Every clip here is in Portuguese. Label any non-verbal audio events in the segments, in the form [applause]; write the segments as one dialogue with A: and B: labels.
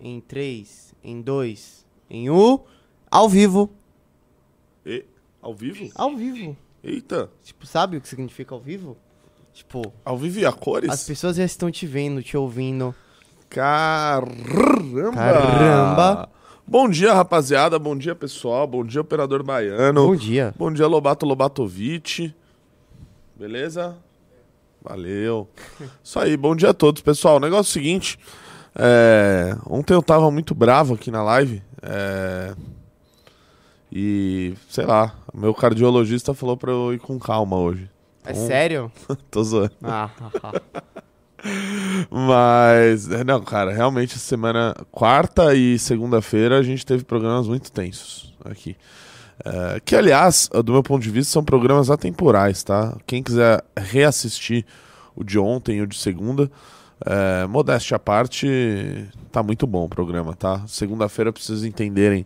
A: Em 3, em 2, em 1. Ao vivo.
B: E, ao vivo?
A: Ao vivo.
B: Eita.
A: Tipo, sabe o que significa ao vivo? Tipo,
B: Ao vivo e a cores?
A: as pessoas já estão te vendo, te ouvindo.
B: Caramba!
A: Caramba.
B: Bom dia, rapaziada. Bom dia, pessoal. Bom dia, operador baiano.
A: Bom dia.
B: Bom dia, Lobato Lobatovic. Beleza? Valeu. [laughs] Isso aí, bom dia a todos, pessoal. O negócio é o seguinte. É, Ontem eu tava muito bravo aqui na live. é, E, sei lá, meu cardiologista falou pra eu ir com calma hoje.
A: É
B: Então,
A: sério? [laughs]
B: Tô zoando.
A: Ah,
B: Mas, é, não, cara, realmente semana quarta e segunda-feira a gente teve programas muito tensos aqui. É, que, aliás, do meu ponto de vista, são programas atemporais, tá? Quem quiser reassistir o de ontem e o de segunda, é, modéstia à parte, tá muito bom o programa, tá? Segunda-feira, pra vocês entenderem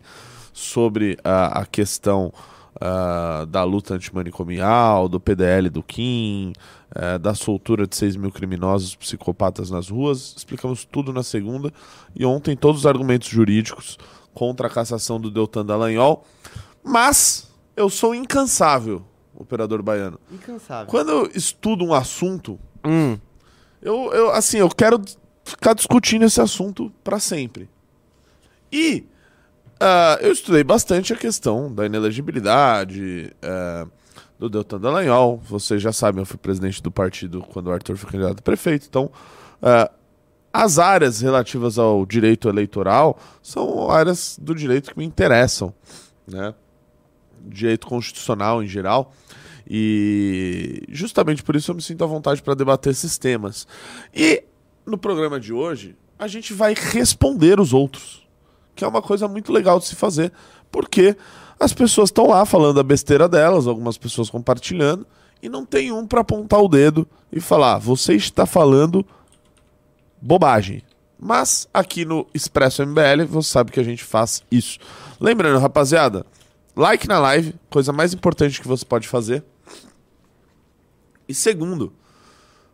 B: sobre a, a questão ah, da luta antimanicomial, do PDL do Kim, eh, da soltura de 6 mil criminosos psicopatas nas ruas. Explicamos tudo na segunda. E ontem todos os argumentos jurídicos contra a cassação do Deltan Dallagnol. Mas eu sou incansável, operador baiano.
A: incansável.
B: Quando eu estudo um assunto,
A: Hum,
B: eu, eu assim, eu quero ficar discutindo esse assunto para sempre. E ah, eu estudei bastante a questão da inelegibilidade eh, do Deltan Dallagnol. Vocês já sabem, eu fui presidente do partido quando o Arthur foi candidato a prefeito. Então, ah, as áreas relativas ao direito eleitoral são áreas do direito que me interessam, né? Direito constitucional em geral. E justamente por isso eu me sinto à vontade para debater esses temas. E no programa de hoje, a gente vai responder os outros, que é uma coisa muito legal de se fazer, porque as pessoas estão lá falando a besteira delas, algumas pessoas compartilhando, e não tem um para apontar o dedo e falar: você está falando bobagem. Mas aqui no Expresso MBL, você sabe que a gente faz isso. Lembrando, rapaziada, like na live, coisa mais importante que você pode fazer. E segundo,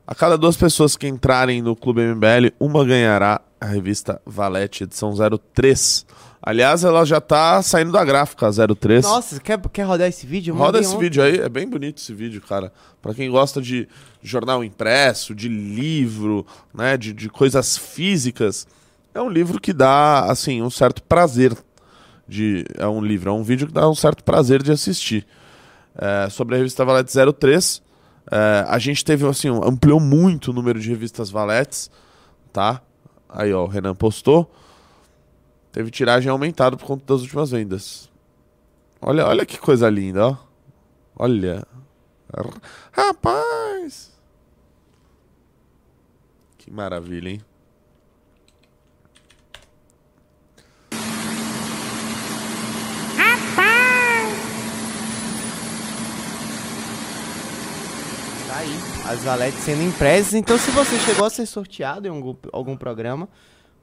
B: a cada duas pessoas que entrarem no Clube MBL, uma ganhará a revista Valete, edição 03. Aliás, ela já tá saindo da gráfica, a 03.
A: Nossa, quer, quer rodar esse vídeo? Eu
B: Roda esse
A: ontem.
B: vídeo aí, é bem bonito esse vídeo, cara. Pra quem gosta de jornal impresso, de livro, né, de, de coisas físicas, é um livro que dá, assim, um certo prazer de... É um livro, é um vídeo que dá um certo prazer de assistir. É, sobre a revista Valete 03, é, a gente teve, assim, ampliou muito o número de revistas Valetes, tá? Aí, ó, o Renan postou. Teve tiragem aumentada por conta das últimas vendas. Olha, olha que coisa linda, ó. Olha. Rapaz! Que maravilha, hein?
A: Tá aí, as valetes sendo impressas. Então, se você chegou a ser sorteado em algum, algum programa,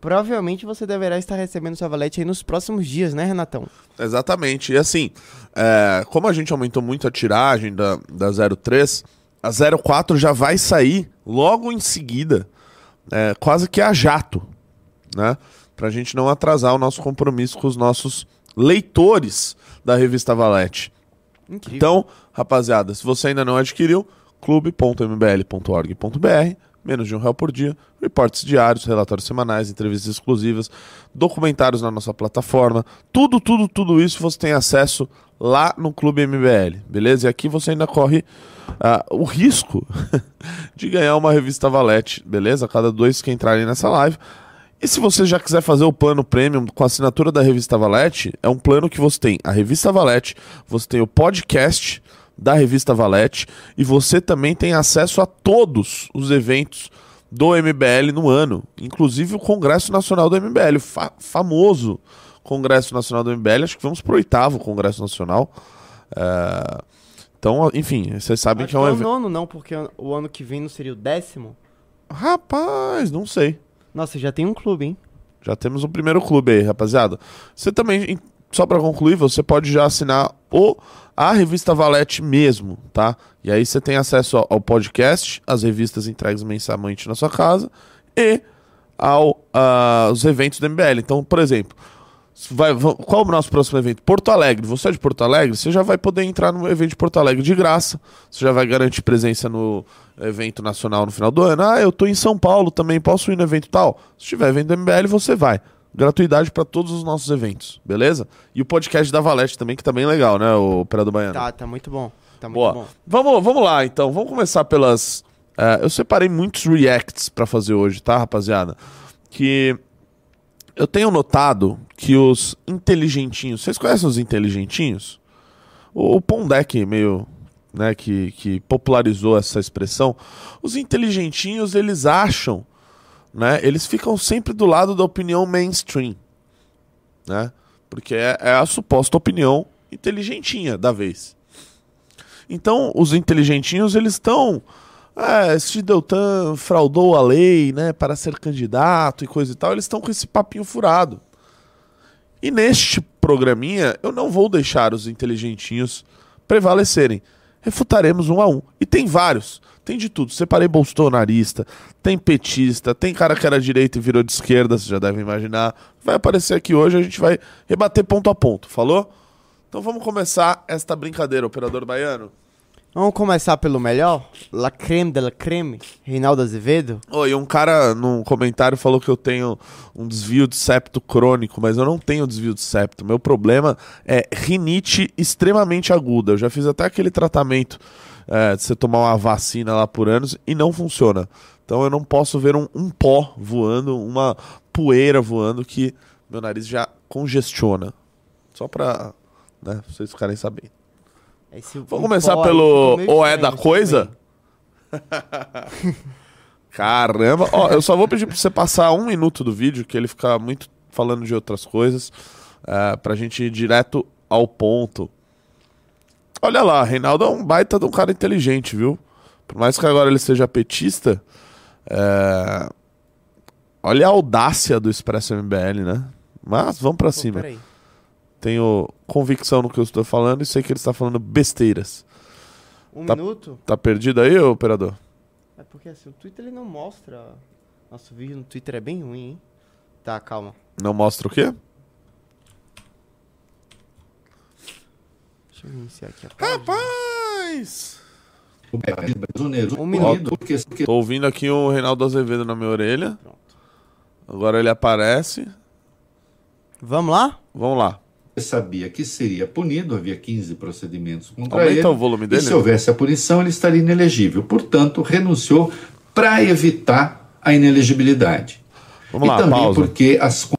A: provavelmente você deverá estar recebendo sua valete aí nos próximos dias, né, Renatão?
B: Exatamente. E assim, é, como a gente aumentou muito a tiragem da, da 03, a 04 já vai sair logo em seguida, é, quase que a jato, né? Pra gente não atrasar o nosso compromisso com os nossos leitores da revista Valete.
A: Incrível.
B: Então, rapaziada, se você ainda não adquiriu, clube.mbl.org.br, menos de um real por dia, reportes diários, relatórios semanais, entrevistas exclusivas, documentários na nossa plataforma, tudo, tudo, tudo isso você tem acesso lá no Clube MBL, beleza? E aqui você ainda corre ah, o risco [laughs] de ganhar uma revista Valete, beleza? Cada dois que entrarem nessa live. E se você já quiser fazer o plano premium com a assinatura da revista Valete, é um plano que você tem a revista Valete, você tem o podcast da revista Valete e você também tem acesso a todos os eventos do MBL no ano, inclusive o Congresso Nacional do MBL, o fa famoso Congresso Nacional do MBL, acho que vamos pro oitavo Congresso Nacional. É, Então, enfim, vocês sabem
A: Acho
B: que é um
A: é o
B: evento.
A: nono, não, porque o ano que vem não seria o décimo.
B: Rapaz, não sei.
A: Nossa, já tem um clube, hein?
B: Já temos o primeiro clube aí, rapaziada. Você também, só pra concluir, você pode já assinar o a revista Valete mesmo, tá? E aí você tem acesso ao, podcast, as revistas entregues mensalmente na sua casa e ao, ah, aos eventos do MBL. Então, por exemplo, vai, va- qual é o nosso próximo evento? Porto Alegre. Você é de Porto Alegre? Você já vai poder entrar no evento de Porto Alegre de graça. Você já vai garantir presença no evento nacional no final do ano. Ah, eu tô em São Paulo também, posso ir no evento tal? Se tiver evento do MBL, você vai. Gratuidade para todos os nossos eventos, beleza? E o podcast da Valete também, que tá bem legal, né, o Operador Baiano?
A: Tá, tá muito bom. Tá muito
B: Boa.
A: bom.
B: Vamos, vamos lá, então. Vamos começar pelas. eh, eu separei muitos reacts pra fazer hoje, tá, rapaziada? Que eu tenho notado que os inteligentinhos. Vocês conhecem os inteligentinhos? O, o Pondek meio. Né, que, que popularizou essa expressão. Os inteligentinhos, eles acham. Né, eles ficam sempre do lado da opinião mainstream. Né? Porque é, é a suposta opinião inteligentinha da vez. Então, os inteligentinhos, eles estão. É, este Deltan fraudou a lei, né, para ser candidato e coisa e tal. Eles estão com esse papinho furado. E neste programinha, eu não vou deixar os inteligentinhos prevalecerem. Refutaremos um a um. E tem vários. Tem de tudo. Separei bolsonarista, tem petista, tem cara que era direita e virou de esquerda, vocês já devem imaginar. Vai aparecer aqui hoje, a gente vai rebater ponto a ponto, falou? Então vamos começar esta brincadeira, operador baiano.
A: Vamos começar pelo melhor? La creme de la creme, Reinaldo Azevedo.
B: Oi, um cara num comentário falou que eu tenho um desvio de septo crônico, mas eu não tenho desvio de septo. Meu problema é rinite extremamente aguda. Eu já fiz até aquele tratamento é, de você tomar uma vacina lá por anos e não funciona. Então eu não posso ver um, um pó voando, uma poeira voando que meu nariz já congestiona. Só pra né, vocês ficarem sabendo.
A: Esse-
B: Vamos começar pelo ou é da
A: tudo
B: coisa? [laughs] [laughs] Caramba, ó, eu só vou pedir pra você passar um minuto do vídeo, que ele fica muito falando de outras coisas, é, pra gente ir direto ao ponto. Olha lá, Reinaldo é um baita de um cara inteligente, viu? Por mais que agora ele seja petista, é, olha a audácia do Expresso MBL, né? Mas vamos pra
A: Pô,
B: cima.
A: peraí.
B: Tenho convicção no que eu estou falando e sei que ele está falando besteiras.
A: Um
B: Tá-
A: minuto?
B: Tá perdido aí, operador?
A: É porque assim, o Twitter ele não mostra. Nosso vídeo no Twitter é bem ruim, hein? Tá, calma.
B: Não mostra o quê?
A: Deixa eu iniciar aqui a página.
B: Rapaz!
C: O brasileiro
A: Um minuto.
C: unido, porque, porque
B: Tô ouvindo aqui o Reinaldo Azevedo na minha orelha.
A: Pronto.
B: Agora ele aparece.
A: Vamos lá?
B: Vamos lá.
C: sabia que seria punido, havia 15 procedimentos contra
B: Aumenta
C: ele.
B: o volume
C: E
B: dele.
C: se houvesse a punição, ele estaria inelegível. Portanto, renunciou para evitar a inelegibilidade.
B: Vamos
C: e
B: lá,
C: também
B: pausa.
C: porque as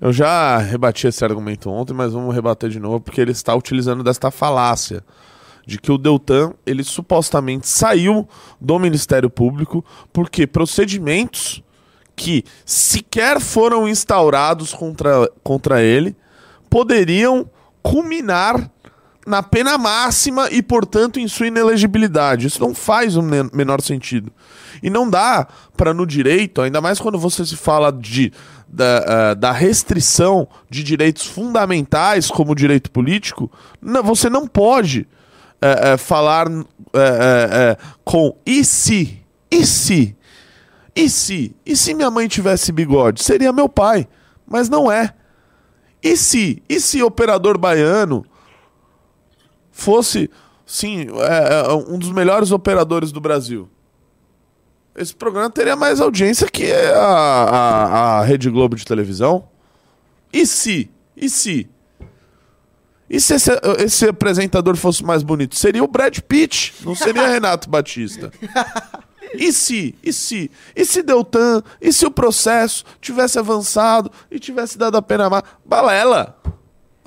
B: Eu já rebati esse argumento ontem, mas vamos rebater de novo porque ele está utilizando desta falácia de que o Deltan, ele supostamente saiu do Ministério Público porque procedimentos que sequer foram instaurados contra, contra ele poderiam culminar na pena máxima e, portanto, em sua inelegibilidade. Isso não faz o men- menor sentido. E não dá para no direito, ainda mais quando você se fala de, da, ah, da restrição de direitos fundamentais, como direito político, não- você não pode eh, eh, falar com e se? E se? E se? E se minha mãe tivesse bigode? Seria meu pai. Mas não é. E se? E se operador baiano fosse, sim, um dos melhores operadores do Brasil? Esse programa teria mais audiência que a, a, a Rede Globo de televisão. E se? E se? E se esse, esse apresentador fosse mais bonito? Seria o Brad Pitt, não seria [laughs] Renato Batista. E se? E se? E se Deltan? E se o processo tivesse avançado e tivesse dado a pena má? Balela!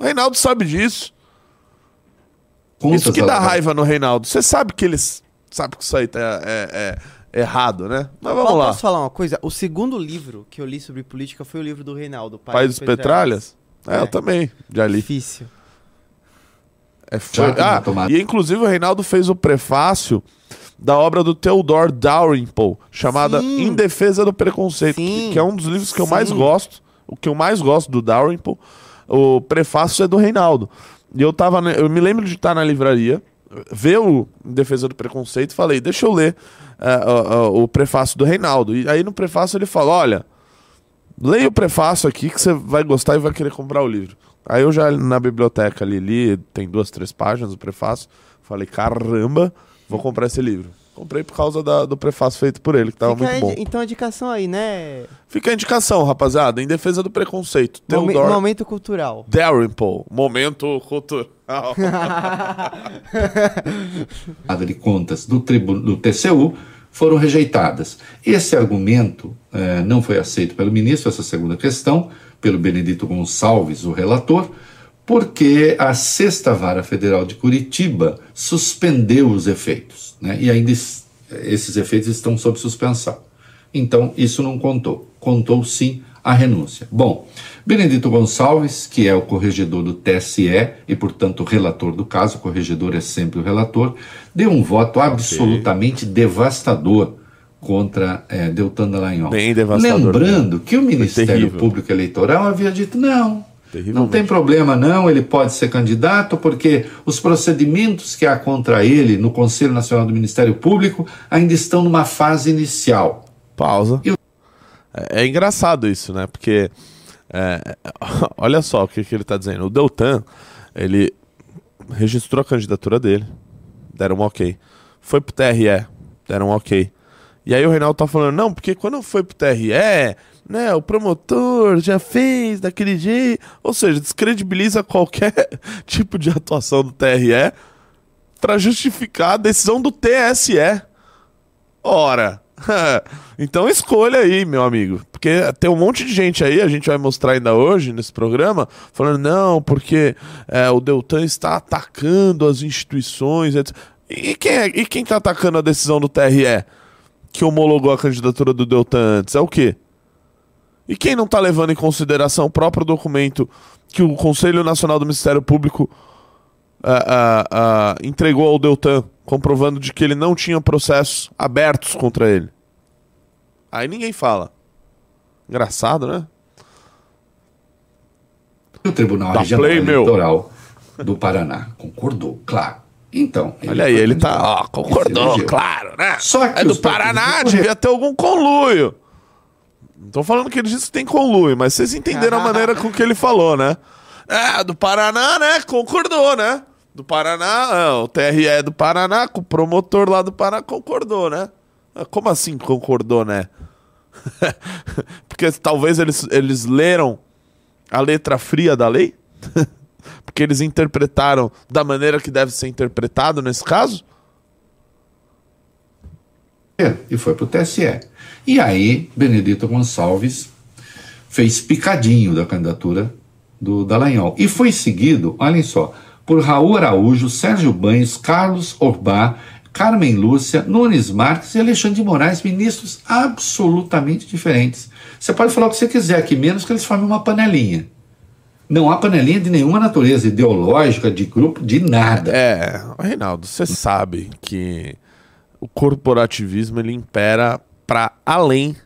B: O Reinaldo sabe disso. Isso que dá raiva no Reinaldo. Você sabe que eles sabe que isso aí tá, é, é errado, né? Mas vamos lá.
A: Posso falar uma coisa? O segundo livro que eu li sobre política foi o livro do Reinaldo,
B: Pai dos Petralhas? É,
A: É.
B: eu também. Já li.
A: Difícil.
B: É, foi... Ah, e inclusive o Reinaldo fez o prefácio da obra do Theodore Dalrymple, chamada
A: Sim.
B: Em Defesa do Preconceito, que,
A: Sim.
B: que é um dos livros que eu
A: Sim.
B: mais gosto. O que eu mais gosto do Dalrymple, o prefácio é do Reinaldo. E eu tava, eu me lembro de estar na livraria, ver o Em Defesa do Preconceito e falei, deixa eu ler o- o- o prefácio do Reinaldo. E aí no prefácio ele fala, olha, Leia o prefácio aqui que você vai gostar e vai querer comprar o livro. Aí eu já na biblioteca ali li, tem duas, três páginas o prefácio. Falei, caramba, vou comprar esse livro. Comprei por causa da- do prefácio feito por ele, que tava
A: Fica
B: muito bom.
A: Então a indicação aí, né?
B: Fica a indicação, rapaziada, em defesa do preconceito.
A: Momen-
B: Theodore
A: momento cultural.
B: Dalrymple, momento cultural. [laughs]
C: de contas do, tribu- do TCU foram rejeitadas. Esse argumento eh, não foi aceito pelo ministro, essa segunda questão, pelo Benedito Gonçalves, o relator, porque a Sexta Vara Federal de Curitiba suspendeu os efeitos, né? e ainda es- esses efeitos estão sob suspensão. Então, isso não contou. Contou sim a renúncia. Bom, Benedito Gonçalves, que é o corregedor do TSE e, portanto, relator do caso, o corregedor é sempre o relator, deu um voto absolutamente devastador contra eh, Deltan Dallagnol.
B: Bem devastador,
C: Lembrando que o Ministério. Público Eleitoral havia dito não. Não tem problema, não. Ele pode ser candidato, porque os procedimentos que há contra ele no Conselho Nacional do Ministério Público ainda estão numa fase inicial.
B: Pausa. É, é engraçado isso, né? Porque é, [laughs] olha só o que, que ele tá dizendo. O Deltan, ele registrou a candidatura dele, deram um ok. Foi pro TRE, deram um ok. E aí o Reinaldo tá falando, não, porque quando foi pro TRE, né, o promotor já fez daquele jeito. Ou seja, descredibiliza qualquer [laughs] tipo de atuação do TRE pra justificar a decisão do TSE. Ora, [laughs] então escolha aí, meu amigo. Porque tem um monte de gente aí, a gente vai mostrar ainda hoje nesse programa, falando, não, porque é, o Deltan está atacando as instituições. etc. E quem, é, e quem tá atacando a decisão do TRE que homologou a candidatura do Deltan antes? É o quê? E quem não tá levando em consideração o próprio documento que o Conselho Nacional do Ministério Público ah, ah, ah, entregou ao Deltan, comprovando de que ele não tinha processos abertos contra ele. Aí ninguém fala. Engraçado, né?
C: O Tribunal
B: Dá
C: Regional
B: play, meu.
C: Eleitoral do Paraná concordou, claro. Então.
B: Olha aí, ele tá. Ó, concordou, claro, né?
C: Só que
B: é do Paraná, devia ter algum conluio. Não tô falando que ele disse que tem conluio, mas vocês entenderam a [laughs] maneira com que ele falou, né? É, do Paraná, né? Concordou, né? Do Paraná, é, o TRE do Paraná, com o promotor lá do Paraná concordou, né? Ah, Como assim concordou, né? [laughs] Porque talvez eles, eles leram a letra fria da lei? [laughs] Porque eles interpretaram da maneira que deve ser interpretado nesse caso?
C: e foi para o TSE. E aí, Benedito Gonçalves fez picadinho da candidatura do Dallagnol. E foi seguido, olhem só, por Raul Araújo, Sérgio Banhos, Carlos Orbá, Carmen Lúcia, Nunes Marques e Alexandre de Moraes, ministros absolutamente diferentes. Você pode falar o que você quiser aqui, menos que eles formem uma panelinha. Não há panelinha de nenhuma natureza ideológica, de grupo, de nada.
B: É, Reinaldo, você sabe que o corporativismo ele impera para além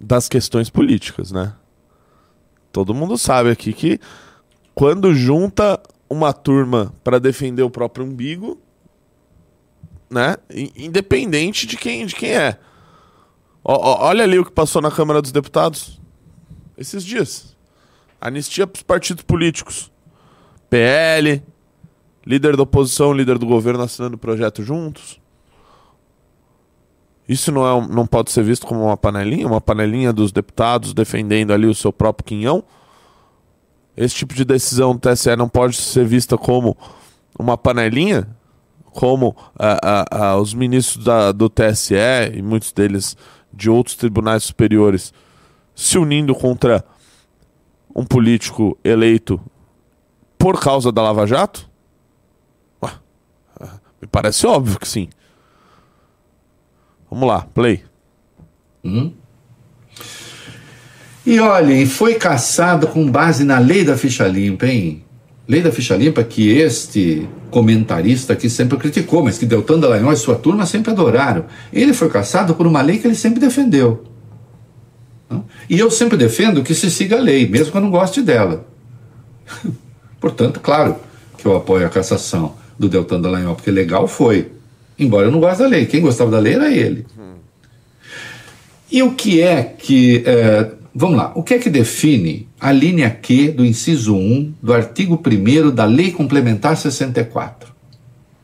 B: das questões políticas, né? Todo mundo sabe aqui que quando junta uma turma para defender o próprio umbigo, né? Independente de quem, de quem é. Ó, ó, olha ali o que passou na Câmara dos Deputados esses dias. Anistia para os partidos políticos. PL, líder da oposição, líder do governo assinando o projeto juntos. Isso não, é não pode ser visto como uma panelinha? Uma panelinha dos deputados defendendo ali o seu próprio quinhão? Esse tipo de decisão do TSE não pode ser vista como uma panelinha? Como ah, ah, ah, os ministros da- do TSE e muitos deles de outros tribunais superiores se unindo contra um político eleito por causa da Lava Jato? Ué, ah, me parece óbvio que sim. Vamos lá, play.
C: E olhem, foi caçado com base na lei da ficha limpa, hein? Lei da ficha limpa que este comentarista aqui sempre criticou, mas que Deltan Dallagnol e sua turma sempre adoraram. Ele foi caçado por uma lei que ele sempre defendeu. E eu sempre defendo que se siga a lei, mesmo que eu não goste dela. [laughs] Portanto, claro que eu apoio a cassação do Deltan Dallagnol, porque legal foi. Embora eu não goste da lei. Quem gostava da lei era ele. E o que é que é, vamos lá. O que é que define a linha Q do inciso 1 do artigo 1 da Lei Complementar 64?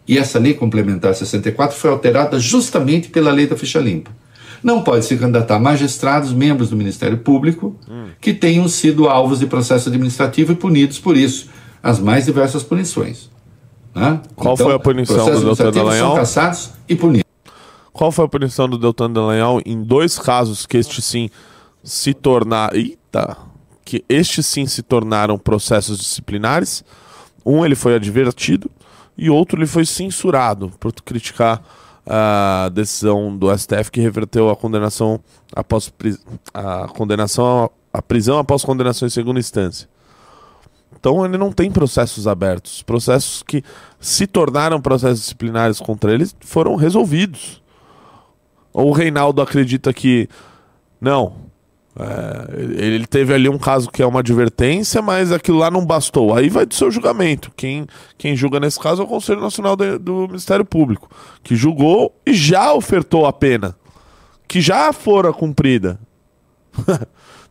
C: E essa Lei Complementar 64 foi alterada justamente pela Lei da Ficha Limpa. Não pode se candidatar magistrados, membros do Ministério Público, que tenham sido alvos de processo administrativo e punidos por isso, as mais diversas punições.
B: Né? Qual então, foi a punição do Deltan Dallagnol?
C: são caçados e punidos.
B: Qual foi a punição do Deltan Dallagnol em dois casos que este sim se tornar, eita, que estes sim se tornaram processos disciplinares? Um ele foi advertido e outro ele foi censurado por criticar a decisão do STF que reverteu a condenação após a condenação a prisão após condenação em segunda instância. Então ele não tem processos abertos. Processos que se tornaram processos disciplinares contra ele foram resolvidos. Ou o Reinaldo acredita que não. É, ele teve ali um caso que é uma advertência, mas aquilo lá não bastou. Aí vai do seu julgamento. Quem, quem julga nesse caso é o Conselho Nacional de, do Ministério Público, que julgou e já ofertou a pena, que já fora cumprida. [laughs]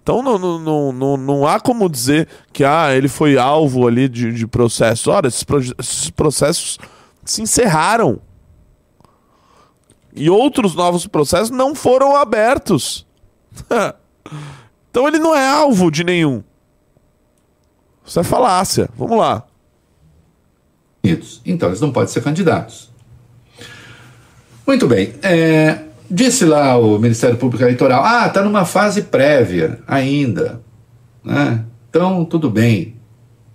B: Então não, não, não, não há como dizer que ah, ele foi alvo ali de, de processo. Ora, esses, esses processos se encerraram. E outros novos processos não foram abertos. [laughs] então ele não é alvo de nenhum. Isso é falácia. Vamos lá.
C: Então eles não podem ser candidatos. Muito bem. É, Disse lá o Ministério Público Eleitoral: ah, está numa fase prévia ainda. Né? Então, tudo bem.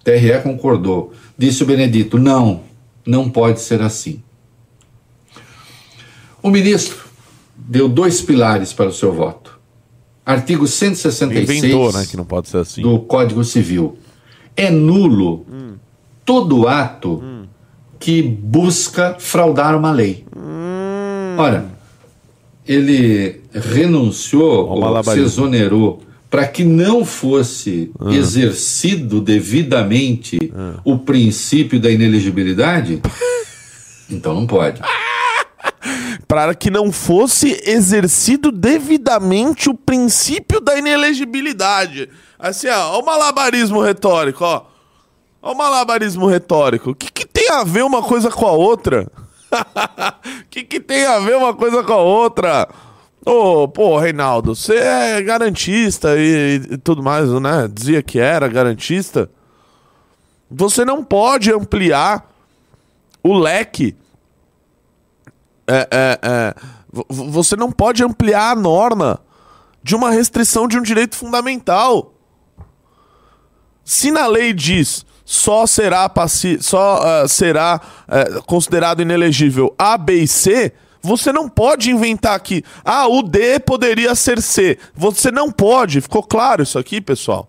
C: TRE concordou. Disse o Benedito: não, não pode ser assim. O ministro deu dois pilares para o seu voto. Artigo 166
B: Inventou, né, que não pode ser assim.
C: do Código Civil. É nulo hum. todo ato hum. que busca fraudar uma lei. Hum. Ora, ele renunciou ou se exonerou para que não fosse ah. exercido devidamente ah. o princípio da inelegibilidade, [laughs] então não pode. [laughs]
B: para que não fosse exercido devidamente o princípio da inelegibilidade. Assim, ó, o malabarismo retórico, ó. Ó o malabarismo retórico. O que, que tem a ver uma coisa com a outra? O [laughs] que, que tem a ver uma coisa com a outra? Ô, oh, pô, Reinaldo, você é garantista e, e, tudo mais, né? Dizia que era garantista. Você não pode ampliar o leque. É, é, é, você não pode ampliar a norma de uma restrição de um direito fundamental. Se na lei diz só será, só, uh, será uh, considerado inelegível A, B e C, você não pode inventar aqui, ah, o D poderia ser C. Você não pode, ficou claro isso aqui, pessoal?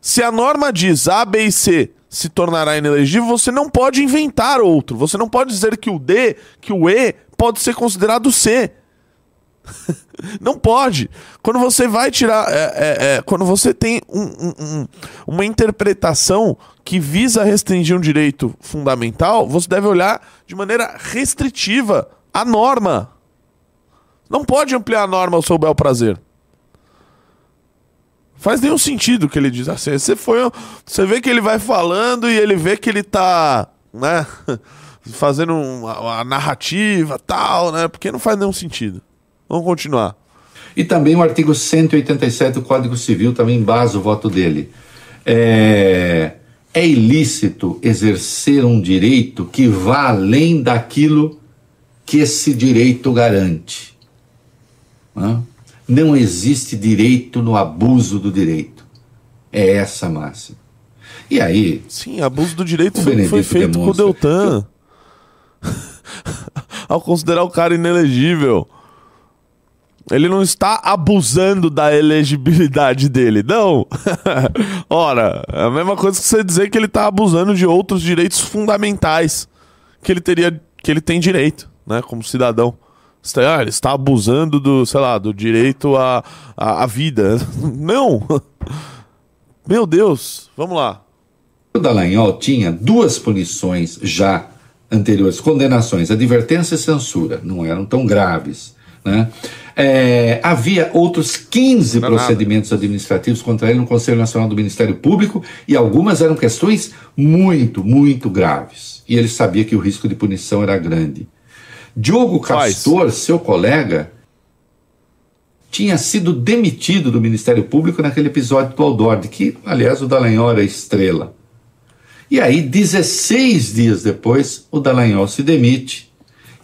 B: Se a norma diz A, B e C se tornará inelegível, você não pode inventar outro. Você não pode dizer que o D, que o E pode ser considerado C. [laughs] Não pode. Quando você vai tirar. É, é, é, quando você tem um, um, uma interpretação que visa restringir um direito fundamental, você deve olhar de maneira restritiva a norma. Não pode ampliar a norma ao seu bel prazer. Faz nenhum sentido que ele diz assim. Você, foi, você vê que ele vai falando e ele vê que ele tá. Né, [laughs] fazendo uma, uma narrativa tal, né? Porque não faz nenhum sentido. Vamos continuar.
C: E também o artigo 187 do Código Civil também embasa o voto dele. É, é ilícito exercer um direito que vá além daquilo que esse direito garante. Não, não existe direito no abuso do direito. É essa a máxima. E aí.
B: Sim, abuso do direito foi, foi, feito com o Deltan. [laughs] Ao considerar o cara inelegível. Ele não está abusando da elegibilidade dele, não. [laughs] Ora, é a mesma coisa que você dizer que ele está abusando de outros direitos fundamentais que ele teria, que ele tem direito, né, como cidadão. Ah, ele está abusando do, sei lá, do direito à, à, à vida. [laughs] Não! [laughs] Meu Deus, vamos lá.
C: O Dallagnol tinha duas punições já anteriores, condenações, advertência e censura, não eram tão graves Né? É, havia outros 15
B: Não é nada.
C: procedimentos administrativos contra ele no Conselho Nacional do Ministério Público e algumas eram questões muito, muito graves. E ele sabia que o risco de punição era grande. Diogo? Castor, seu colega, tinha sido demitido do Ministério Público naquele episódio do Aldord, que, aliás, o Dallagnol era estrela. E aí, 16 dias depois, o Dallagnol se demite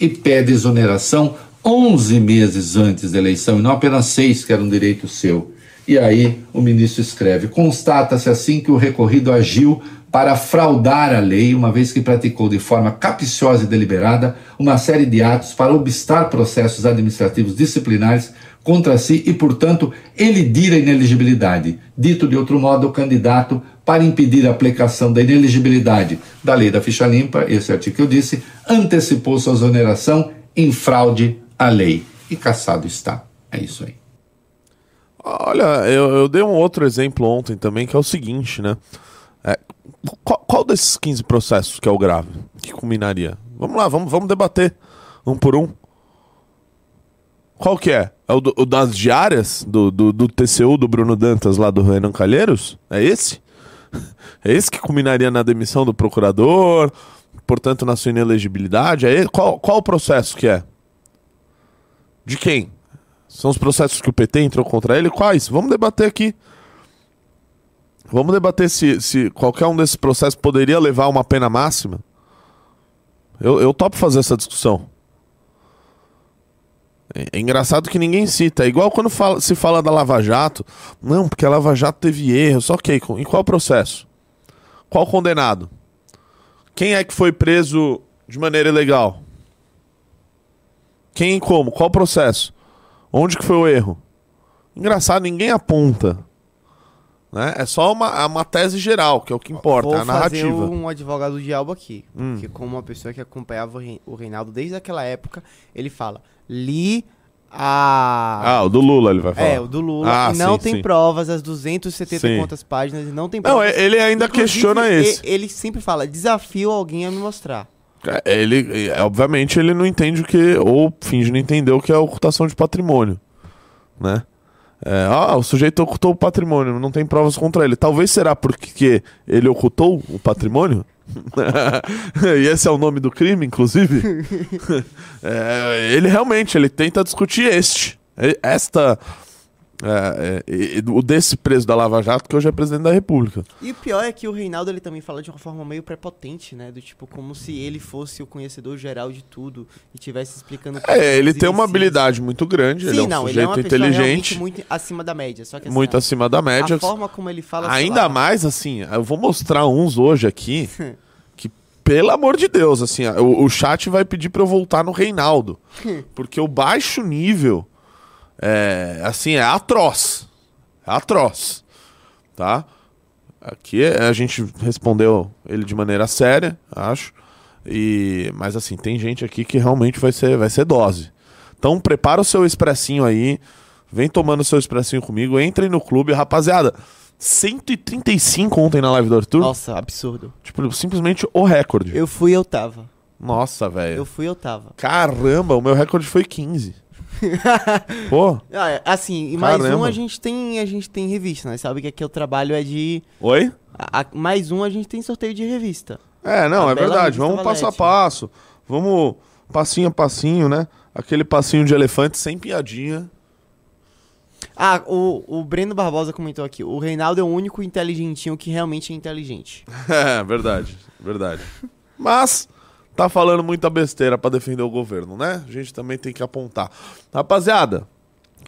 C: e pede exoneração 11 meses antes da eleição, e não apenas seis, que era um direito seu. E aí o ministro escreve: constata-se assim que o recorrido agiu para fraudar a lei, uma vez que praticou de forma capiciosa e deliberada uma série de atos para obstar processos administrativos disciplinares contra si e, portanto, elidir a ineligibilidade. Dito de outro modo, o candidato, para impedir a aplicação da ineligibilidade da lei da ficha limpa, esse artigo que eu disse, antecipou sua exoneração em fraude à lei. E caçado está. É isso aí.
B: Olha, eu, eu dei um outro exemplo ontem também, que é o seguinte, né? É, qual, qual desses 15 processos que é o grave? Que culminaria? Vamos lá, vamos, vamos debater um por um. Qual que é? É o, do- o das diárias do, do, do TCU do Bruno Dantas lá do Renan Calheiros? É esse? [laughs] É esse que culminaria na demissão do procurador, portanto na sua inelegibilidade? É? Qual, qual o processo que é? De quem? São os processos que o PT entrou contra ele? Quais? Vamos debater aqui. Vamos debater se, se qualquer um desses processos poderia levar uma pena máxima. Eu, eu topo fazer essa discussão. É, é engraçado que ninguém cita. É igual quando fala- se fala da Lava Jato. Não, porque a Lava Jato teve erros. Ok, com- em qual processo? Qual condenado? Quem é que foi preso de maneira ilegal? Quem e como? Qual processo? Onde que foi o erro? Engraçado, ninguém aponta. Né? É só uma, uma tese geral, que é o que importa,
A: Vou
B: é a narrativa.
A: fazer um advogado do diabo aqui.
B: Hum.
A: Porque como uma pessoa que acompanhava o Rei- o Reinaldo desde aquela época, ele fala, li a...
B: Ah, o do Lula ele vai falar.
A: é, o do Lula.
B: Ah,
A: e não
B: sim,
A: tem
B: sim.
A: provas, as 270
B: Sim.
A: quantas páginas, e não tem
B: Não,
A: provas.
B: ele ainda
A: Inclusive,
B: questiona esse.
A: Ele sempre fala, desafio alguém a me mostrar.
B: É, Ele, é, obviamente, ele não entende o que, ou finge não entender o que é ocultação de patrimônio, né? É, ah, o sujeito ocultou o patrimônio, não tem provas contra ele. Talvez será porque ele ocultou o patrimônio? [laughs] e esse é o nome do crime, inclusive? [laughs] É, ele realmente, ele tenta discutir este, esta, é, é, o desse preso da Lava Jato, que hoje é presidente da República.
A: E o pior é que o Reinaldo ele também fala de uma forma meio prepotente, né? Do tipo, como se ele fosse o conhecedor geral de tudo e tivesse explicando tudo.
B: É, ele tem uma habilidade muito grande,
A: Sim,
B: ele é um
A: não, ele é
B: sujeito
A: pessoa realmente
B: inteligente,
A: muito acima da média. Só que assim,
B: muito acima da média.
A: A forma como ele fala.
B: Ainda
A: lá,
B: mais assim, eu vou mostrar uns hoje aqui [laughs] que, pelo amor de Deus, assim, o, o chat vai pedir pra eu voltar no Reinaldo. [laughs] porque o baixo nível é assim, é atroz. É atroz. Tá? Aqui é- a gente respondeu ele de maneira séria, acho. E, mas assim, tem gente aqui que realmente vai ser, vai ser dose. Então prepara o seu expressinho aí. Vem tomando o seu expressinho comigo. Entrem no clube, rapaziada. 135 ontem na live do Arthur.
A: Nossa, absurdo.
B: Tipo, simplesmente o recorde.
A: Eu fui eu tava.
B: Nossa, velho.
A: Eu fui eu tava.
B: Caramba, o meu recorde foi 15. [laughs] Pô,
A: Ah, é, assim, e mais
B: Caramba.
A: um a gente tem a gente tem revista, né? Sabe que aqui o trabalho é de.
B: oi?
A: a- a- mais um a gente tem sorteio de revista.
B: É, não,
A: A
B: é verdade. Vamos passo a
A: Valete.
B: passo. Vamos passinho a passinho, né? Aquele passinho de elefante sem piadinha.
A: Ah, o, o Breno Barbosa comentou aqui. O Reinaldo é o único inteligentinho que realmente é inteligente. [laughs]
B: É, verdade, verdade. Mas tá falando muita besteira pra defender o governo, né? A gente também tem que apontar. Rapaziada,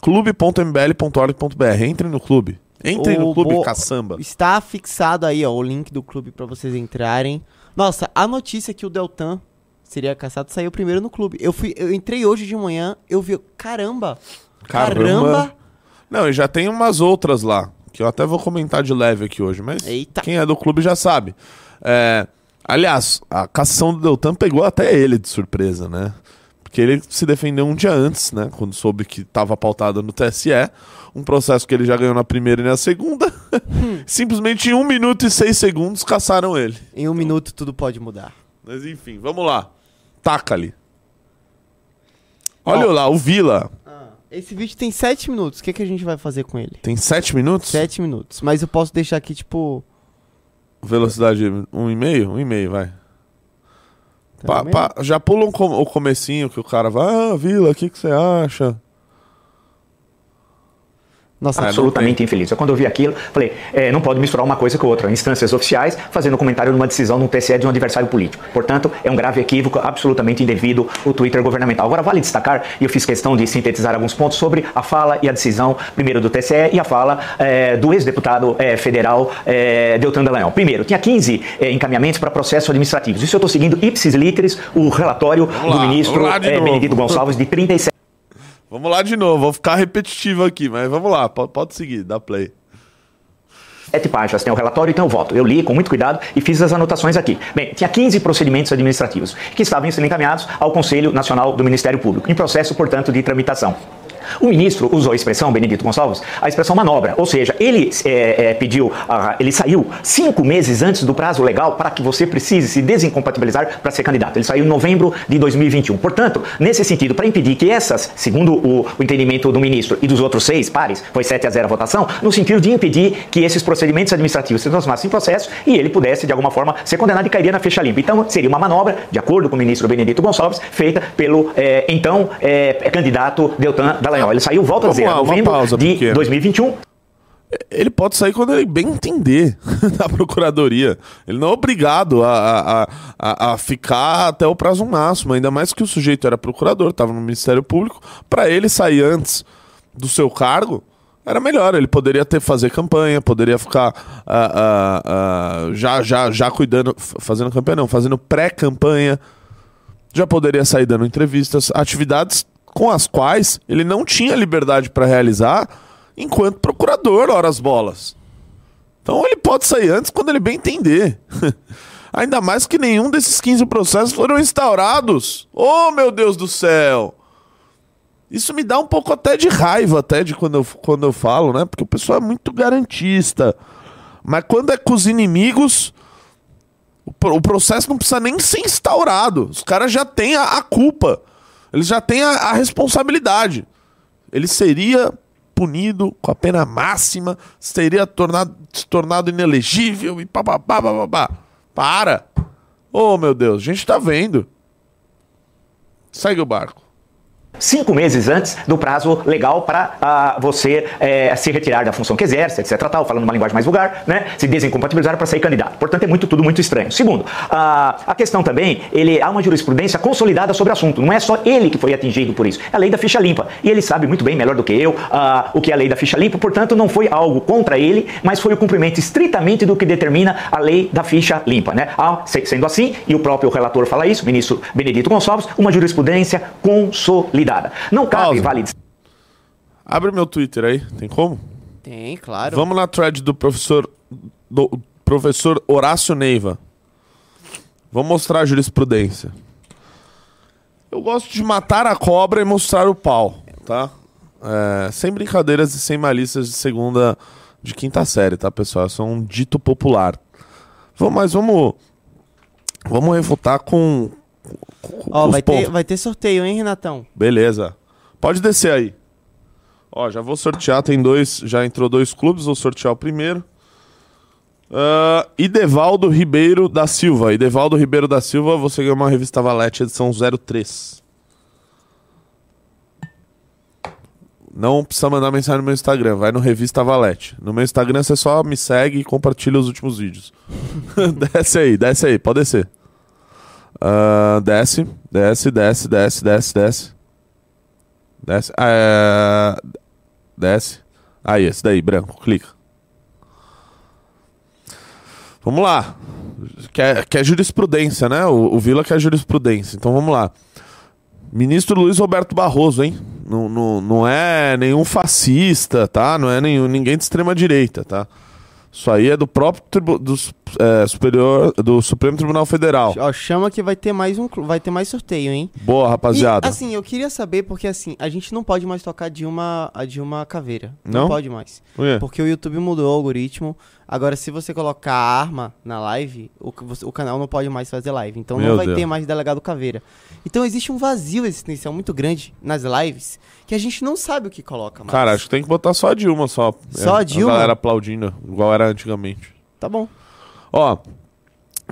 B: clube.mbl.org.br. Entrem no clube. Entrem no clube,
A: bo-
B: caçamba.
A: Está fixado aí, ó, o link do clube pra vocês entrarem. Nossa, a notícia que o Deltan seria caçado saiu primeiro no clube. Eu fui, eu entrei hoje de manhã, eu vi, caramba.
B: Caramba.
A: Caramba.
B: Não, e já tem umas outras lá, que eu até vou comentar de leve aqui hoje, mas
A: Eita.
B: quem é do clube já sabe. É, aliás, a cassação do Deltan pegou até ele de surpresa, né? Porque ele se defendeu um dia antes, né? Quando soube que estava pautado no TSE. Um processo que ele já ganhou na primeira e na segunda. [laughs] Simplesmente em um minuto e seis segundos caçaram ele.
A: Em um minuto tudo pode mudar.
B: Mas enfim, vamos lá. Taca ali. Olha
A: Ó.
B: lá, o Vila.
A: Esse vídeo tem 7 minutos. O que, que a gente vai fazer com ele?
B: Tem sete minutos?
A: 7 minutos. Mas eu posso deixar aqui, tipo.
B: Velocidade um e meio? Um e meio, vai.
A: tá
B: Pa- pa- já pula um com- o comecinho que o cara vai, ah, Vila, o que, que você acha?
A: Nossa,
B: Ah,
D: absolutamente infeliz. Eu, quando eu vi aquilo, falei, é, não pode misturar uma coisa com outra. Instâncias oficiais fazendo comentário numa decisão num TSE de um adversário político. Portanto, é um grave equívoco, absolutamente indevido o Twitter governamental. Agora, vale destacar, e eu fiz questão de sintetizar alguns pontos sobre a fala e a decisão, primeiro do TSE e a fala é, do ex-deputado é, federal é, Deltan Dallagnol. Primeiro, tinha 15 é, encaminhamentos para processos administrativos. Isso eu estou seguindo ipsis literis o relatório do ministro
B: de
D: é. Benedito Gonçalves de 37
B: Vamos lá de novo, vou ficar repetitivo aqui, mas vamos lá, pode, seguir, dá play.
D: Sete páginas tem o relatório, então eu voto. Eu li com muito cuidado e fiz as anotações aqui. Bem, tinha 15 procedimentos administrativos que estavam sendo encaminhados ao Conselho Nacional do Ministério Público, em processo, portanto, de tramitação. O ministro usou a expressão, Benedito Gonçalves, a expressão manobra, ou seja, ele é, é, pediu, ah, ele saiu cinco meses antes do prazo legal para que você precise se desincompatibilizar para ser candidato. Ele saiu em novembro de 2021. Portanto, nesse sentido, para impedir que essas, segundo o, o entendimento do ministro e dos outros seis pares, foi 7 a 0 a votação, no sentido de impedir que esses procedimentos administrativos se transformassem em processo e ele pudesse, de alguma forma, ser condenado e cairia na ficha limpa. Então, seria uma manobra, de acordo com o ministro Benedito Gonçalves, feita pelo eh, então eh, candidato Deltan Dallagnol. Ele saiu, volta a dizer, em
B: uma
D: novembro
B: pausa
D: de
B: pequena.
D: 2021.
B: Ele pode sair quando ele bem entender [laughs] da procuradoria. Ele não é obrigado a, a, a, a ficar até o prazo máximo, ainda mais que o sujeito era procurador, estava no Ministério Público. Para ele sair antes do seu cargo, era melhor. Ele poderia ter fazer campanha, poderia ficar ah, ah, ah, já, já, já cuidando, fazendo campanha, não, fazendo pré-campanha. Já poderia sair dando entrevistas, atividades com as quais ele não tinha liberdade para realizar enquanto procurador, horas bolas. Então ele pode sair antes quando ele bem entender. [laughs] Ainda mais que nenhum desses 15 processos foram instaurados. Oh, meu Deus do céu! Isso me dá um pouco até de raiva, até de quando eu, quando eu falo, né? Porque o pessoal é muito garantista. Mas quando é com os inimigos, o, o processo não precisa nem ser instaurado. Os caras já têm a, a culpa. Eles já têm a, a responsabilidade. Ele seria punido com a pena máxima, seria tornado, se tornado inelegível e papapá, papapá. Para! Oh, meu Deus, a gente tá vendo. Segue o barco.
D: Cinco meses antes do prazo legal para ah, você eh, se retirar da função que exerce, etc. Tal, falando uma linguagem mais vulgar, né? Se desincompatibilizar para sair candidato. Portanto, é muito tudo muito estranho. Segundo, ah, a questão também, ele há uma jurisprudência consolidada sobre o assunto. Não é só ele que foi atingido por isso. É a lei da ficha limpa. E ele sabe muito bem, melhor do que eu, ah, o que é a lei da ficha limpa. Portanto, não foi algo contra ele, mas foi o cumprimento estritamente do que determina a lei da ficha limpa, né? Se- sendo assim, e o próprio relator fala isso, ministro Benedito Gonçalves, uma jurisprudência consolidada. Não cabe,
B: Pausa. Abre meu Twitter aí, tem como?
A: Tem, claro.
B: Vamos na thread do professor do professor Horácio Neiva. Vamos mostrar a jurisprudência. Eu gosto de matar a cobra e mostrar o pau, tá? É, sem brincadeiras e sem malícias de segunda, de quinta série, tá, pessoal? Eu sou um dito popular. Vamos, mas vamos, vamos refutar com
A: Ó, vai ter, vai ter sorteio, hein, Renatão?
B: Beleza. Pode descer aí. Ó, já vou sortear, tem dois, já entrou dois clubes, vou sortear o primeiro. Ah, Idevaldo Ribeiro da Silva. Idevaldo Ribeiro da Silva, você ganhou uma revista Valete edição 03. Não precisa mandar mensagem no meu Instagram, vai no Revista Valete. No meu Instagram você só me segue e compartilha os últimos vídeos. [laughs] desce aí, desce aí, pode descer. Ah, desce, desce, desce, desce, desce, desce. Desce. É, desce. Aí, esse daí, branco, clica. Vamos lá. Quer, quer jurisprudência, né? O, o Vila quer jurisprudência. Então vamos lá. Ministro Luiz Roberto Barroso, hein? Não, não, não é nenhum fascista, tá? Não é nenhum, ninguém de extrema direita, tá? Isso aí é do próprio tribu- dos é, Superior do Supremo Tribunal Federal.
A: Ó, chama que vai ter mais um, vai ter mais sorteio, hein?
B: Boa, rapaziada.
A: E, assim, eu queria saber porque assim, a gente não pode mais tocar de uma a de uma caveira.
B: Não?
A: Não pode mais. Porque o YouTube mudou o algoritmo. Agora, se você colocar arma na live, o, o canal não pode mais fazer live. Então
B: Meu
A: não vai
B: Deus.
A: ter mais delegado caveira. Então existe um vazio existencial muito grande nas lives que a gente não sabe o que coloca mais.
B: Cara, acho que tem que botar só a Dilma só.
A: Só a Dilma?
B: A galera aplaudindo, igual era antigamente.
A: Tá bom.
B: Ó,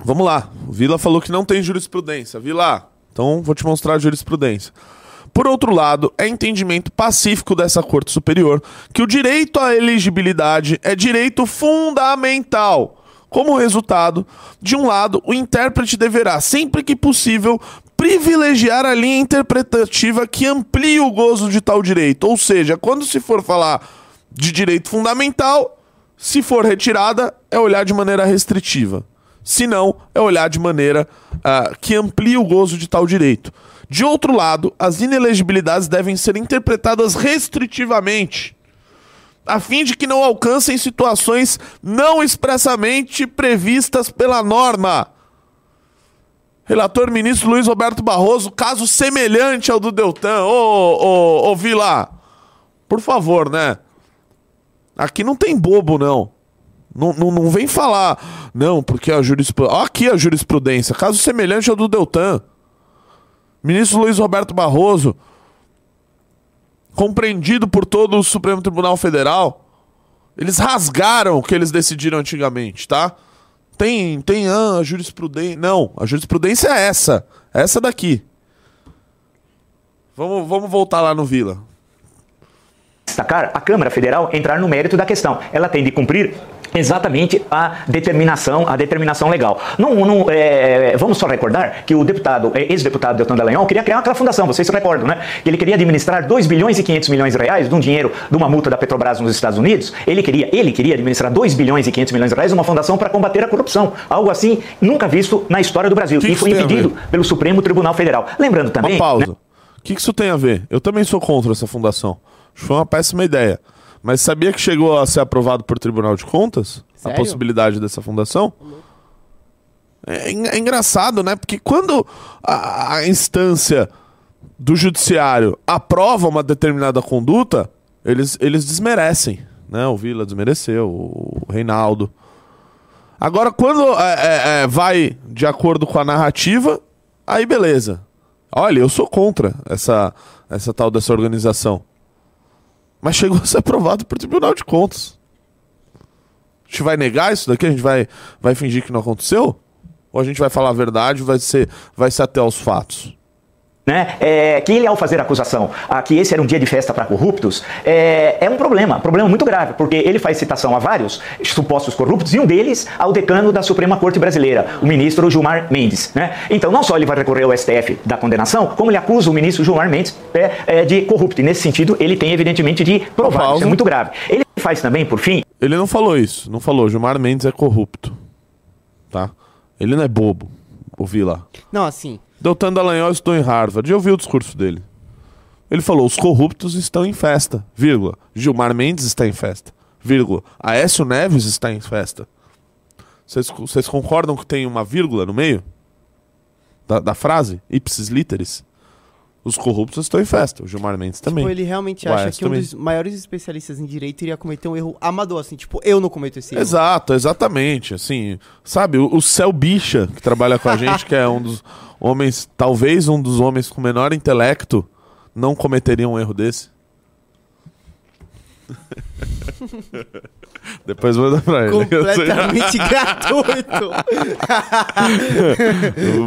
B: vamos lá. O Vila falou que não tem jurisprudência. Vila, então vou te mostrar a jurisprudência. Por outro lado, é entendimento pacífico dessa Corte Superior que o direito à elegibilidade é direito fundamental. Como resultado, de um lado, o intérprete deverá, sempre que possível, privilegiar a linha interpretativa que amplie o gozo de tal direito. Ou seja, quando se for falar de direito fundamental, se for retirada, é olhar de maneira restritiva. Se não, é olhar de maneira ah, que amplie o gozo de tal direito. De outro lado, as inelegibilidades devem ser interpretadas restritivamente, a fim de que não alcancem situações não expressamente previstas pela norma. Relator ministro Luiz Roberto Barroso, caso semelhante ao do Deltan. Ô, ô, ô Vila, por favor, né? Aqui não tem bobo, não. Não, não, não vem falar, não, porque a jurisprudência. Aqui a jurisprudência, caso semelhante ao do Deltan. Ministro Luiz Roberto Barroso, compreendido por todo o Supremo Tribunal Federal, eles rasgaram o que eles decidiram antigamente, tá? Tem, tem ah, a jurisprudência. Não, a jurisprudência é essa. Essa daqui. Vamos, vamos voltar lá no Vila.
D: Destacar a Câmara Federal entrar no mérito da questão. Ela tem de cumprir exatamente a determinação, a determinação legal. Não, não, é, vamos só recordar que o deputado, é, ex-deputado Deltan Dallagnol queria criar aquela fundação, vocês se recordam, né? Ele queria administrar 2 bilhões e 500 milhões de reais de um dinheiro de uma multa da Petrobras nos Estados Unidos. Ele queria, ele queria administrar 2 bilhões e 500 milhões de reais de uma fundação para combater a corrupção. Algo assim nunca visto na história do Brasil.
B: Que
D: e
B: que
D: foi impedido pelo Supremo Tribunal Federal. Lembrando também...
B: Uma pausa.
D: né,
B: O que, que isso tem a ver? Eu também sou contra essa fundação. Foi uma péssima ideia. Mas sabia que chegou a ser aprovado por Tribunal de Contas? A
A: Sério?
B: possibilidade dessa fundação? É, é engraçado, né? Porque quando a, a instância do judiciário aprova uma determinada conduta, eles, eles desmerecem. Né? O Vila desmereceu, o Reinaldo. Agora, quando é, é, é, vai de acordo com a narrativa, aí beleza. Olha, eu sou contra essa, essa tal dessa organização. Mas chegou a ser aprovado por Tribunal de Contas. A gente vai negar isso daqui? A gente vai, vai fingir que não aconteceu? Ou a gente vai falar a verdade vai ser, vai ser até os fatos?
D: Né, é, que ele, ao fazer a acusação a que esse era um dia de festa para corruptos, é, é um problema, um problema muito grave, porque ele faz citação a vários supostos corruptos, e um deles ao decano da Suprema Corte Brasileira, o ministro Gilmar Mendes. Né? Então, não só ele vai recorrer ao STF da condenação, como ele acusa o ministro Gilmar Mendes é, é, de corrupto. E, nesse sentido, ele tem, evidentemente, de provar. Isso é muito grave. Ele faz também, por fim,
B: Ele não falou isso. Não falou. Gilmar Mendes é corrupto. Tá? Ele não é bobo. Ouvi lá.
A: Não, assim,
B: Deltan Dallagnol estudou em Harvard. Eu ouvi o discurso dele. Ele falou: os corruptos estão em festa, vírgula. Gilmar Mendes está em festa, vírgula. Aécio Neves está em festa. Vocês concordam que tem uma vírgula no meio? Da, da frase? Ipsis literis. Os corruptos estão em festa. O Gilmar Mendes também.
A: tipo, ele realmente
B: O
A: acha
B: Aécio
A: que um
B: também.
A: dos maiores especialistas em direito iria cometer um erro amador, assim, tipo, eu não cometo esse erro.
B: Exato, exatamente. Assim, sabe, o, o Céu Bicha, que trabalha com a gente, que é um dos homens, talvez um dos homens com menor intelecto, não cometeria um erro desse. [laughs] Depois manda pra ele.
A: Completamente [laughs] gratuito.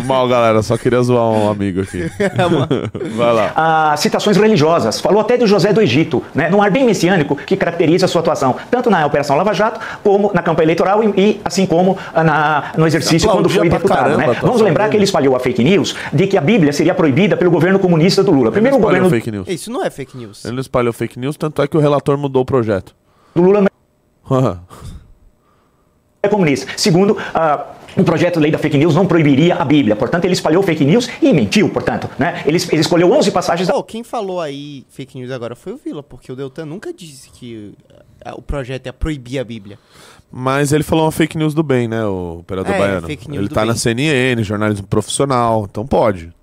A: [laughs]
B: Mal, galera, só queria zoar um amigo aqui. [laughs] Vai lá.
D: ah, citações religiosas. Falou até do José do Egito, né, num ar bem messiânico que caracteriza a sua atuação, tanto na Operação Lava Jato, como na campanha eleitoral e, e assim como ah, na, no exercício quando foi deputado.
B: caramba
D: né?
B: atuação
D: Vamos lembrar que ele espalhou a fake news de que a Bíblia seria proibida pelo governo comunista do Lula. Primeiro, o
B: Ele espalhou
D: governo
B: fake news.
A: Isso não é fake news.
B: Ele não espalhou fake news, tanto é que o relator mudou o projeto.
D: do Lula é comunista. Segundo, ah, o projeto de lei da fake news não proibiria a Bíblia. Portanto, ele espalhou fake news e mentiu, portanto. Né? Ele, ele escolheu 11 passagens...
A: Pô, quem falou aí fake news agora foi o Vila, porque o Deltan nunca disse que uh, o projeto ia proibir a Bíblia.
B: Mas ele falou uma fake news do bem, né, o operador
A: É,
B: baiano.
A: fake news
B: Ele
A: do
B: tá
A: bem.
B: na CNN, jornalismo profissional, então pode.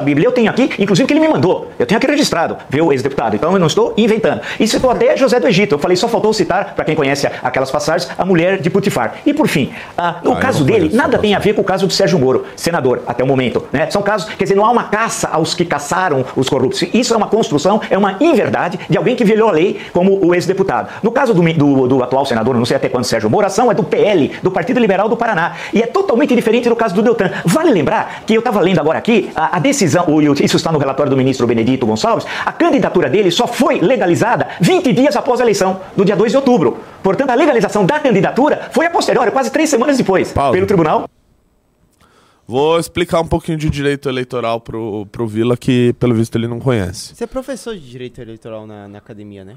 D: A Bíblia eu tenho aqui, inclusive que ele me mandou. Eu tenho aqui registrado, viu, ex-deputado. Então eu não estou inventando. E citou até José do Egito. Eu falei, só faltou citar, para quem conhece aquelas passagens, a mulher de Putifar. E por fim, ah, o
B: Ah,
D: caso dele nada tem a ver com o caso do Sérgio Moro, senador, até o momento. Né? São casos, quer dizer, não há uma caça aos que caçaram os corruptos. Isso é uma construção, é uma inverdade de alguém que violou a lei, como o ex-deputado. No caso do, do, do atual senador, não sei até quando Sérgio Moro, a ação é do PL, do Partido Liberal do Paraná. E é totalmente diferente do caso do Deltan. Vale lembrar que eu estava lendo agora aqui a, a decisão, o- isso está no relatório do ministro Benedito Gonçalves, a candidatura dele só foi legalizada 20 dias após a eleição, no dia 2 de outubro. Portanto, a legalização da candidatura foi a posteriori, quase três semanas depois,
B: Paulo.
D: pelo tribunal.
B: Vou explicar um pouquinho de direito eleitoral pro, pro Vila, que pelo visto ele não conhece.
A: Você é professor de direito eleitoral na, na academia, né?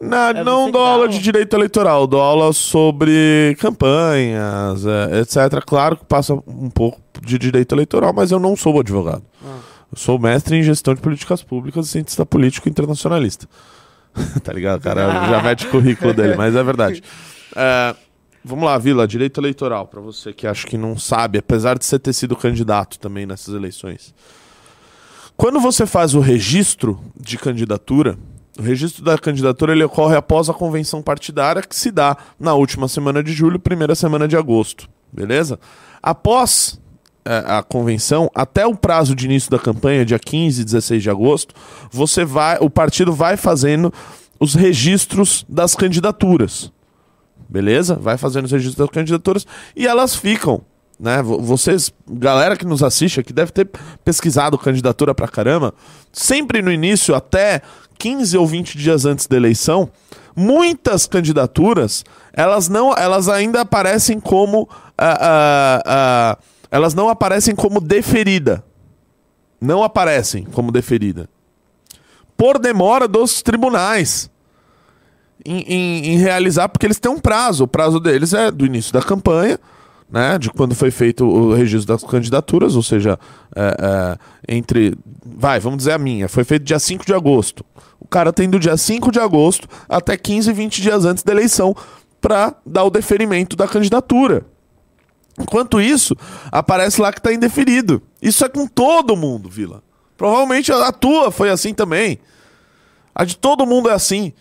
B: Na,
A: É
B: não dou
A: aula
B: de direito eleitoral, dou aula sobre campanhas, é, etc. Claro que passa um pouco de direito eleitoral, mas eu não sou advogado.
A: Ah.
B: Eu sou mestre em gestão de políticas públicas e cientista político internacionalista. [laughs] tá ligado? O cara já mete o currículo dele, mas é verdade. [laughs] É, vamos lá, Vila, direito eleitoral, pra você que acha que não sabe, apesar de você ter sido candidato também nessas eleições. Quando você faz o registro de candidatura, o registro da candidatura ele ocorre após a convenção partidária que se dá na última semana de julho, primeira semana de agosto. Beleza? Após é, a convenção, até o prazo de início da campanha, dia 15 e 16 de agosto, você vai, o partido vai fazendo os registros das candidaturas. Beleza? Vai fazendo os registros das candidaturas e elas ficam. Né? Vo- Vocês, galera que nos assiste aqui, deve ter pesquisado candidatura pra caramba. Sempre no início, até 15 ou 20 dias antes da eleição, muitas candidaturas, elas não, elas ainda aparecem como. ah, ah, ah, elas não aparecem como deferida. Não aparecem como deferida. Por demora dos tribunais em, em- em realizar, porque eles têm um prazo. O prazo deles é do início da campanha, né? De quando foi feito o registro das candidaturas, ou seja, é, é, entre. Vai, vamos dizer a minha, foi feito dia 5 de agosto. O cara tem do dia 5 de agosto até 15, 20 dias antes da eleição para dar o deferimento da candidatura. Enquanto isso, aparece lá que tá indeferido. Isso é com todo mundo, Vila. Provavelmente a a tua foi assim também. A de todo mundo é assim.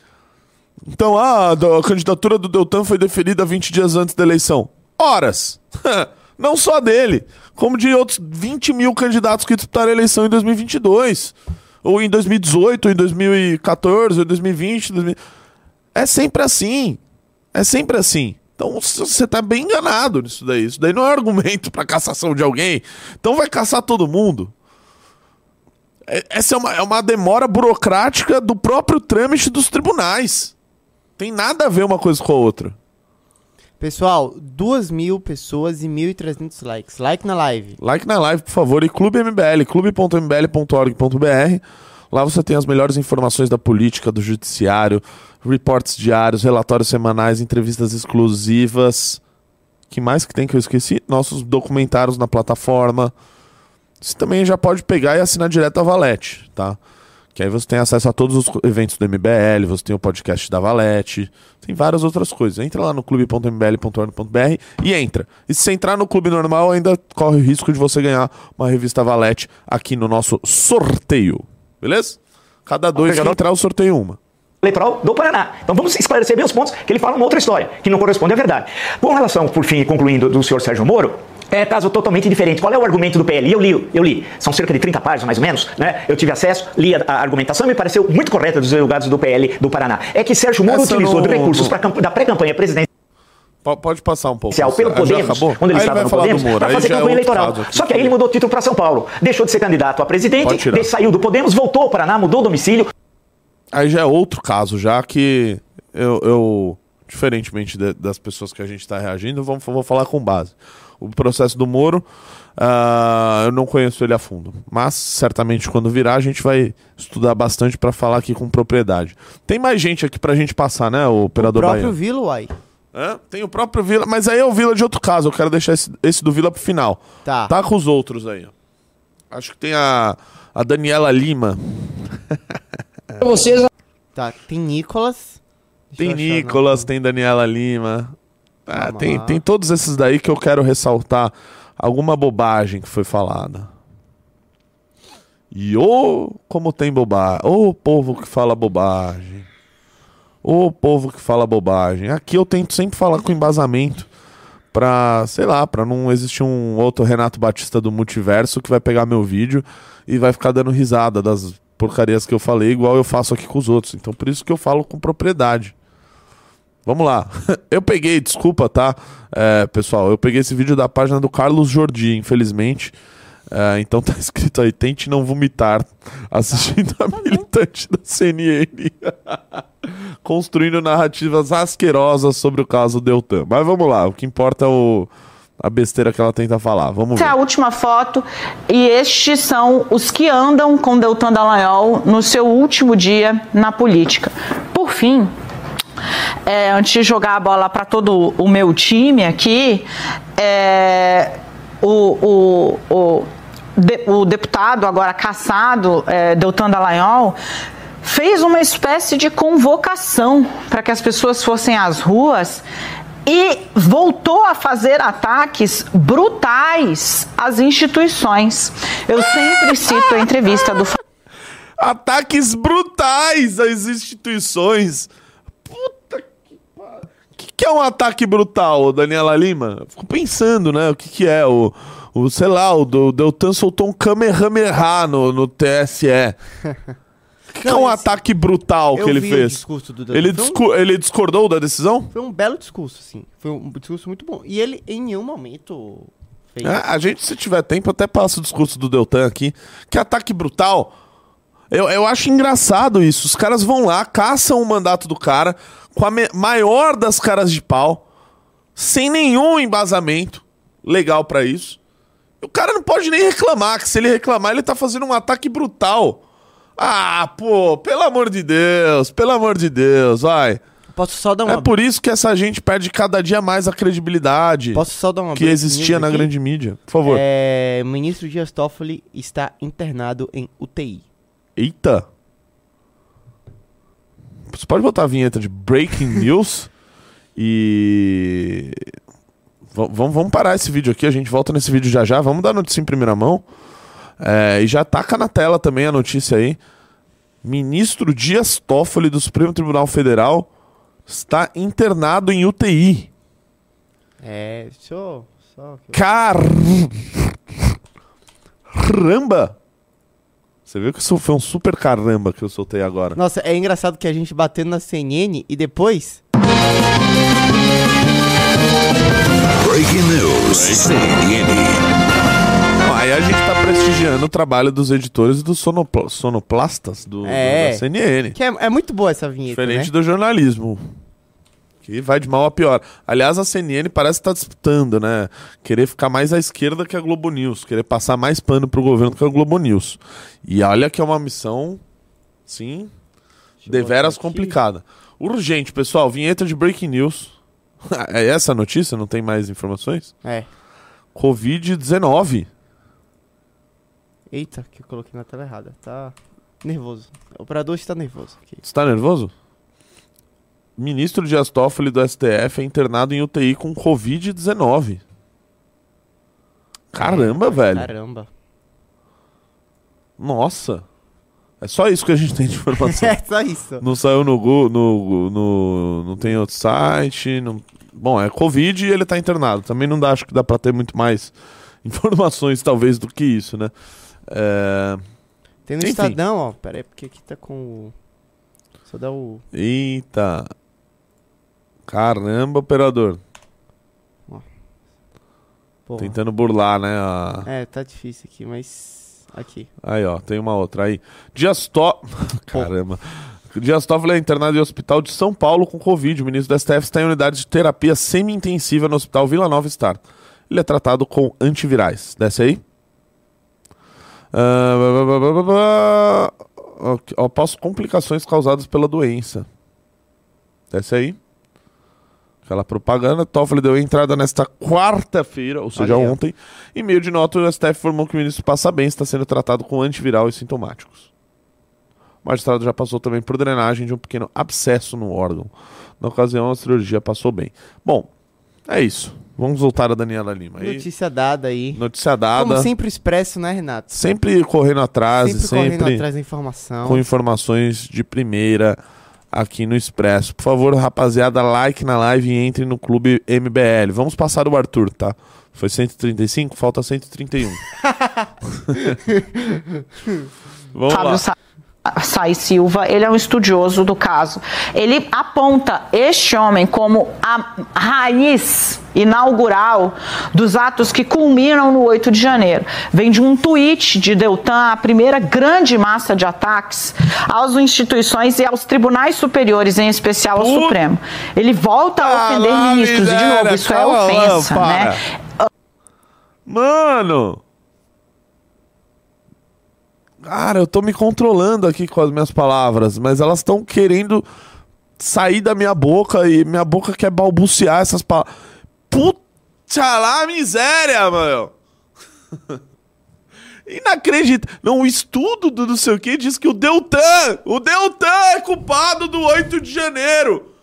B: Então, ah, a candidatura do Deltan foi deferida 20 dias antes da eleição. Horas! [laughs] Não só dele, como de outros 20 mil candidatos que disputaram a eleição em 2022. Ou em 2018, ou em 2014, ou em 2020. 2000. É sempre assim. É sempre assim. Então você tá bem enganado nisso daí. Isso daí não é argumento [laughs] pra cassação de alguém. Então vai caçar todo mundo. É- Essa é uma, é uma demora burocrática do próprio trâmite dos tribunais. Tem nada a ver uma coisa com a outra.
A: Pessoal, 2 mil pessoas e 1.300 likes. Like na live.
B: Like na live, por favor, e Clube MBL, clube.mbl.org.br. Lá você tem as melhores informações da política, do judiciário, reports diários, relatórios semanais, entrevistas exclusivas. que mais que tem que eu esqueci? Nossos documentários na plataforma. Você também já pode pegar e assinar direto a Valete, tá? Que aí você tem acesso a todos os eventos do MBL, você tem o podcast da Valete, tem várias outras coisas. Entra lá no clube.mbl.org.br e entra. E se você entrar no clube normal, ainda corre o risco de você ganhar uma revista Valete aqui no nosso sorteio. Beleza? Cada dois que entrar, eu sorteio uma.
D: Eleitoral do Paraná. Então vamos esclarecer bem os pontos que ele fala uma outra história, que não corresponde à verdade. Com relação, por fim, concluindo, do senhor Sérgio Moro, é caso totalmente diferente. Qual é o argumento do PL? Eu li, eu li. São cerca de 30 páginas, mais ou menos, né? Eu tive acesso, li a, a argumentação e me pareceu muito correta dos delegados do PL do Paraná. É que Sérgio Moro
B: Essa
D: utilizou
B: não-
D: recursos pra da pré-campanha presidencial
B: Po- Pode passar um pouco.
D: pelo Podemos, quando ele
B: Aí
D: estava no Podemos, para fazer
B: é
D: campanha
B: outro
D: eleitoral.
B: caso.
D: Só que aí ele mudou o título para São Paulo. Deixou de ser candidato a presidente, saiu do Podemos, voltou ao Paraná, mudou o domicílio,
B: Aí já é outro caso, já que eu, eu, diferentemente de- das pessoas que a gente está reagindo, vamos, vou falar com base. O processo do Moro, ah, eu não conheço ele a fundo, mas certamente quando virar a gente vai estudar bastante para falar aqui com propriedade. Tem mais gente aqui pra gente passar, né, o
A: O
B: operador
A: próprio
B: Baiano?
A: Vila, uai.
B: Hã? Tem o próprio Vila, mas aí é o Vila de outro caso. Eu quero deixar esse, esse do Vila pro final.
A: Tá.
B: Tá com os outros aí. Acho que tem a, a Daniela Lima. [laughs]
E: vocês
A: Tá, tem Nicolas. Deixa
B: Tem Nicolas,
A: não.
B: tem Daniela Lima. Ah, tem,
A: lá.
B: tem todos esses daí que eu quero ressaltar alguma bobagem que foi falada. E ô, como tem bobagem. Ô, povo que fala bobagem. Ô, povo que fala bobagem. Aqui eu tento sempre falar com embasamento. Pra, sei lá, pra não existir um outro Renato Batista do multiverso que vai pegar meu vídeo e vai ficar dando risada das porcarias que eu falei, igual eu faço aqui com os outros. Então por isso que eu falo com propriedade. Vamos lá. [laughs] Eu peguei, desculpa, tá? É, pessoal, eu peguei esse vídeo da página do Carlos Jordi, infelizmente. É, então [laughs] tá escrito aí, tente não vomitar assistindo a militante da CNN. [laughs] Construindo narrativas asquerosas sobre o caso Deltan. Mas vamos lá, o que importa é o, a besteira que ela tenta falar. Vamos
F: Essa é
B: ver.
F: a última foto e estes são os que andam com Deltan Dallagnol no seu último dia na política. Por fim, é, antes de jogar a bola para todo o meu time aqui, é, o, o, o, de- o deputado agora caçado, é, Deltan Dallagnol, fez uma espécie de convocação para que as pessoas fossem às ruas e voltou a fazer ataques brutais às instituições. Eu sempre cito a entrevista do
B: Ataques brutais às instituições. Puta que pariu. O que, que é um ataque brutal, Daniela Lima? Eu Fico pensando, né? O que, que é? O, o sei lá, o, Deltan soltou um Kamehameha no, no TSE. [laughs] Que, que é
A: Não,
B: um
A: esse-
B: ataque brutal que ele fez? ele,
A: Foi um-
B: discu- ele discordou da decisão?
A: Foi um belo discurso, sim. Foi um discurso muito bom. E ele, em nenhum momento, fez.
B: É, a gente, se tiver tempo, até passa o discurso do Deltan aqui. Que ataque brutal. Eu, eu acho engraçado isso. Os caras vão lá, caçam o mandato do cara com a maior das caras de pau, sem nenhum embasamento legal pra isso. O cara não pode nem reclamar, que se ele reclamar, ele tá fazendo um ataque brutal. Ah, pô, pelo amor de Deus, pelo amor de Deus, vai.
A: Posso só dar uma.
B: É por isso que essa gente perde cada dia mais a credibilidade
A: Posso só dar uma
B: que existia na
A: aqui?
B: grande mídia. Por favor.
A: É, o ministro Dias Toffoli está internado em UTI.
B: Eita! Você pode botar a vinheta de Breaking [laughs] News e. V- vamos, vamos parar esse vídeo aqui, a gente volta nesse vídeo já já. Vamos dar notícia em primeira mão. É, e já taca na tela também a notícia aí. Ministro Dias Toffoli do Supremo Tribunal Federal está internado em UTI.
A: É, show. Só eu-
B: Caramba! Você viu que isso foi um super caramba que eu soltei agora.
A: Nossa, é engraçado que a gente batendo na CNN e depois.
G: Breaking news. CNN.
B: Aí a gente tá prestigiando o trabalho dos editores e dos sonopla- sonoplastas do, do-
A: É.
B: da CNN.
A: Que é, é muito boa essa vinheta.
B: Diferente
A: né?
B: do jornalismo. Que vai de mal a pior. Aliás, a CNN parece estar disputando, né? Querer ficar mais à esquerda que a Globo News. Querer passar mais pano pro governo que a Globo News. E olha que é uma missão, sim, deveras complicada. Urgente, pessoal. Vinheta de Breaking News. [laughs] é essa a notícia? Não tem mais informações?
A: É.
B: Covid-19.
A: Eita, que eu coloquei na tela errada. Tá nervoso. O operador está nervoso. aqui.
B: Você tá nervoso? Ministro Dias Toffoli do STF é internado em UTI com Covid-19. Caramba, velho.
A: Caramba.
B: Nossa. É só isso que a gente tem de informação. [laughs]
A: É só isso.
B: não saiu no Google, no, no, não tem outro site. Não... Bom, é Covid e ele tá internado. Também não dá, acho que dá pra ter muito mais [laughs] informações, talvez, do que isso, né? É...
A: Tem no
B: Enfim.
A: Estadão, ó. Pera aí, porque aqui tá com o. Só dá o.
B: Eita. Caramba, operador. Tentando burlar, né? a-
A: É, tá difícil aqui, mas. Aqui.
B: Aí, ó, tem uma outra aí. Dias To... [laughs] Caramba. Dias Toffoli é internado em hospital de São Paulo com Covid. O ministro do STF está em unidade de terapia semi-intensiva no hospital Vila Nova Star. Ele é tratado com antivirais. Desce aí. Ah, blá. Ok, Após complicações causadas pela doença. Desce aí. aquela propaganda. Toffoli deu entrada nesta quarta-feira, ou seja,
A: ó.
B: ontem. Em meio de nota, o STF informou que o ministro passa bem está sendo tratado com antiviral e sintomáticos. O magistrado já passou também por drenagem de um pequeno abscesso no órgão. Na ocasião, a cirurgia passou bem. Bom, é isso. Vamos voltar a Daniela Lima. Aí,
A: Notícia dada aí.
B: notícia dada.
A: Como sempre expresso, né, Renato?
B: Sempre correndo atrás,
A: Sempre,
B: sempre,
A: correndo atrás da informação.
B: com informações de primeira aqui no Expresso. Por favor, rapaziada, like na live e entre no clube MBL. Vamos passar o Arthur, tá? Foi 135, falta 131. [laughs] Vamos
F: Fábio
B: lá.
F: Sa Sai Silva, ele é um estudioso do caso. Ele aponta este homem como a raiz inaugural dos atos que culminam no 8 de janeiro. Vem de um tweet de Deltan, a primeira grande massa de ataques às instituições e aos tribunais superiores, em especial ao
B: Puta
F: Supremo. Ele volta a ofender
B: lá,
F: ministros, e de novo, isso é
B: lá,
F: ofensa,
B: para.
F: né?
B: Mano! Cara, eu tô me controlando aqui com as minhas palavras, mas elas estão querendo sair da minha boca e minha boca quer balbuciar essas palavras. Puta lá, miséria, mano! [laughs] Inacreditável. Não, o estudo do não sei o que diz que o Deltan, o Deltan é culpado do 8 de janeiro.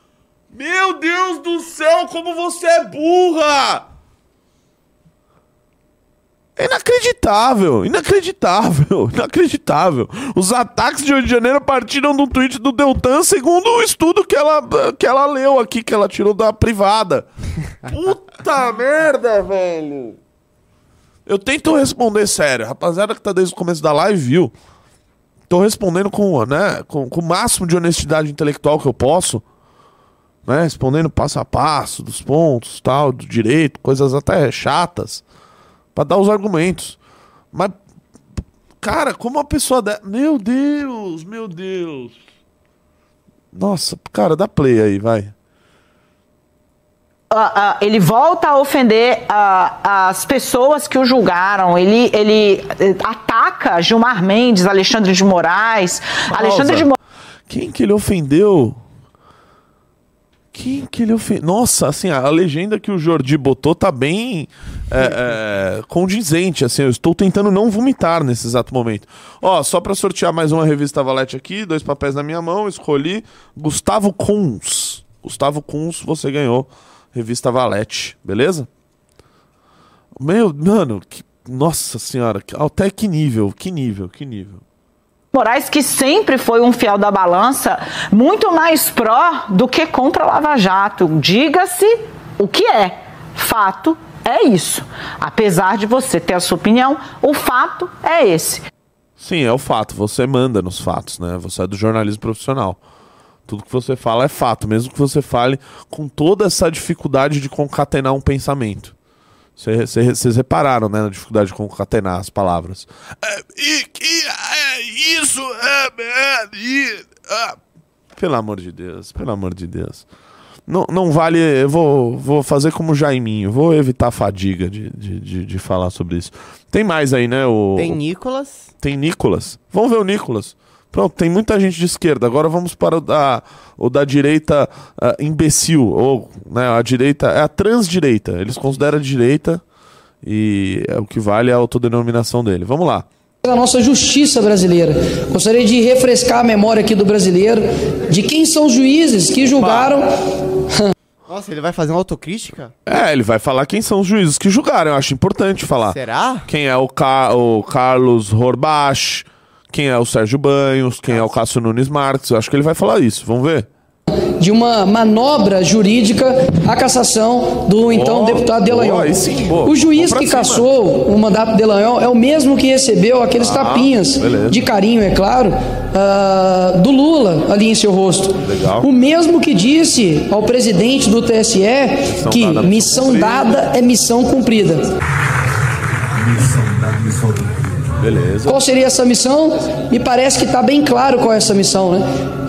B: Meu Deus do céu, como você é burra! É inacreditável, inacreditável, [laughs] inacreditável. Os ataques de 8 de janeiro partiram de um tweet do Deltan, segundo o estudo que ela, que ela leu aqui, que ela tirou da privada. [laughs] Puta merda, velho. Eu tento responder sério. Rapaziada que tá desde o começo da live viu. Tô respondendo com, né, com, com o máximo de honestidade intelectual que eu posso. Né, respondendo passo a passo, dos pontos, tal, do direito, coisas até chatas. Pra dar os argumentos. Mas, cara, como uma pessoa. De... Meu Deus, meu Deus. Nossa, cara, dá play aí, vai.
F: ah, ah, ele volta a ofender ah, as pessoas que o julgaram. Ele, ele eh, ataca Gilmar Mendes, Alexandre de Moraes. Alexandre de Moraes.
B: Quem que ele ofendeu? Quem que ele ofendeu? Nossa, assim, a legenda que o Jordi botou tá bem é, é, condizente, assim, eu estou tentando não vomitar nesse exato momento. Ó, só pra sortear mais uma revista Valete aqui, dois papéis na minha mão, escolhi Gustavo Kunz. Gustavo Kunz, você ganhou revista Valete, beleza? Meu, mano, que, nossa senhora, até que nível, que nível, que nível.
F: Moraes, que sempre foi um fiel da balança, muito mais pró do que contra Lava Jato. Diga-se o que é. Fato é isso. Apesar de você ter a sua opinião, o fato é esse.
B: Sim, é o fato. Você manda nos fatos, né? Você é do jornalismo profissional. Tudo que você fala é fato, mesmo que você fale com toda essa dificuldade de concatenar um pensamento. Cê- cê- Vocês repararam, né, na dificuldade de concatenar as palavras. É, e, e- é, isso é, é, ah. Pelo amor de Deus, pelo amor de Deus. Não, não vale. Eu vou, vou fazer como o Jaiminho, vou evitar a fadiga de, de, de, de falar sobre isso. Tem mais aí, né? O,
A: Tem Nicolas.
B: tem Nicolas. Vamos ver o Nicolas. Pronto, tem muita gente de esquerda. Agora vamos para o da, o da direita ah, imbecil. Ou, né, a direita. É a transdireita. Eles consideram a direita e é o que vale a autodenominação dele. Vamos lá.
E: Da nossa justiça brasileira. Gostaria de refrescar a memória aqui do brasileiro de quem são os juízes que julgaram [laughs]
A: Nossa, ele vai fazer uma autocrítica?
B: É, ele vai falar quem são os juízes que julgaram. Eu acho importante falar.
A: Será?
B: Quem é o, Ca- o Carlos Horbach, quem é o Sérgio Banhos, quem é o Cássio Nunes Marques. Eu acho que ele vai falar isso. Vamos ver.
E: De uma manobra jurídica a cassação do então
B: Oh,
E: deputado Delanhol.
B: aí sim, boa.
E: O juiz que
B: cima.
E: cassou o mandato de Delanhol é o mesmo que recebeu aqueles
B: Ah,
E: tapinhas
B: beleza.
E: de carinho, é claro, ah, do Lula ali em seu rosto.
B: Legal.
E: O mesmo que disse ao presidente do TSE que
B: dada, missão
E: missão
B: cumprida.
E: dada é missão cumprida.
B: Beleza.
E: Qual seria essa missão? Me parece que está bem claro qual é essa missão, né?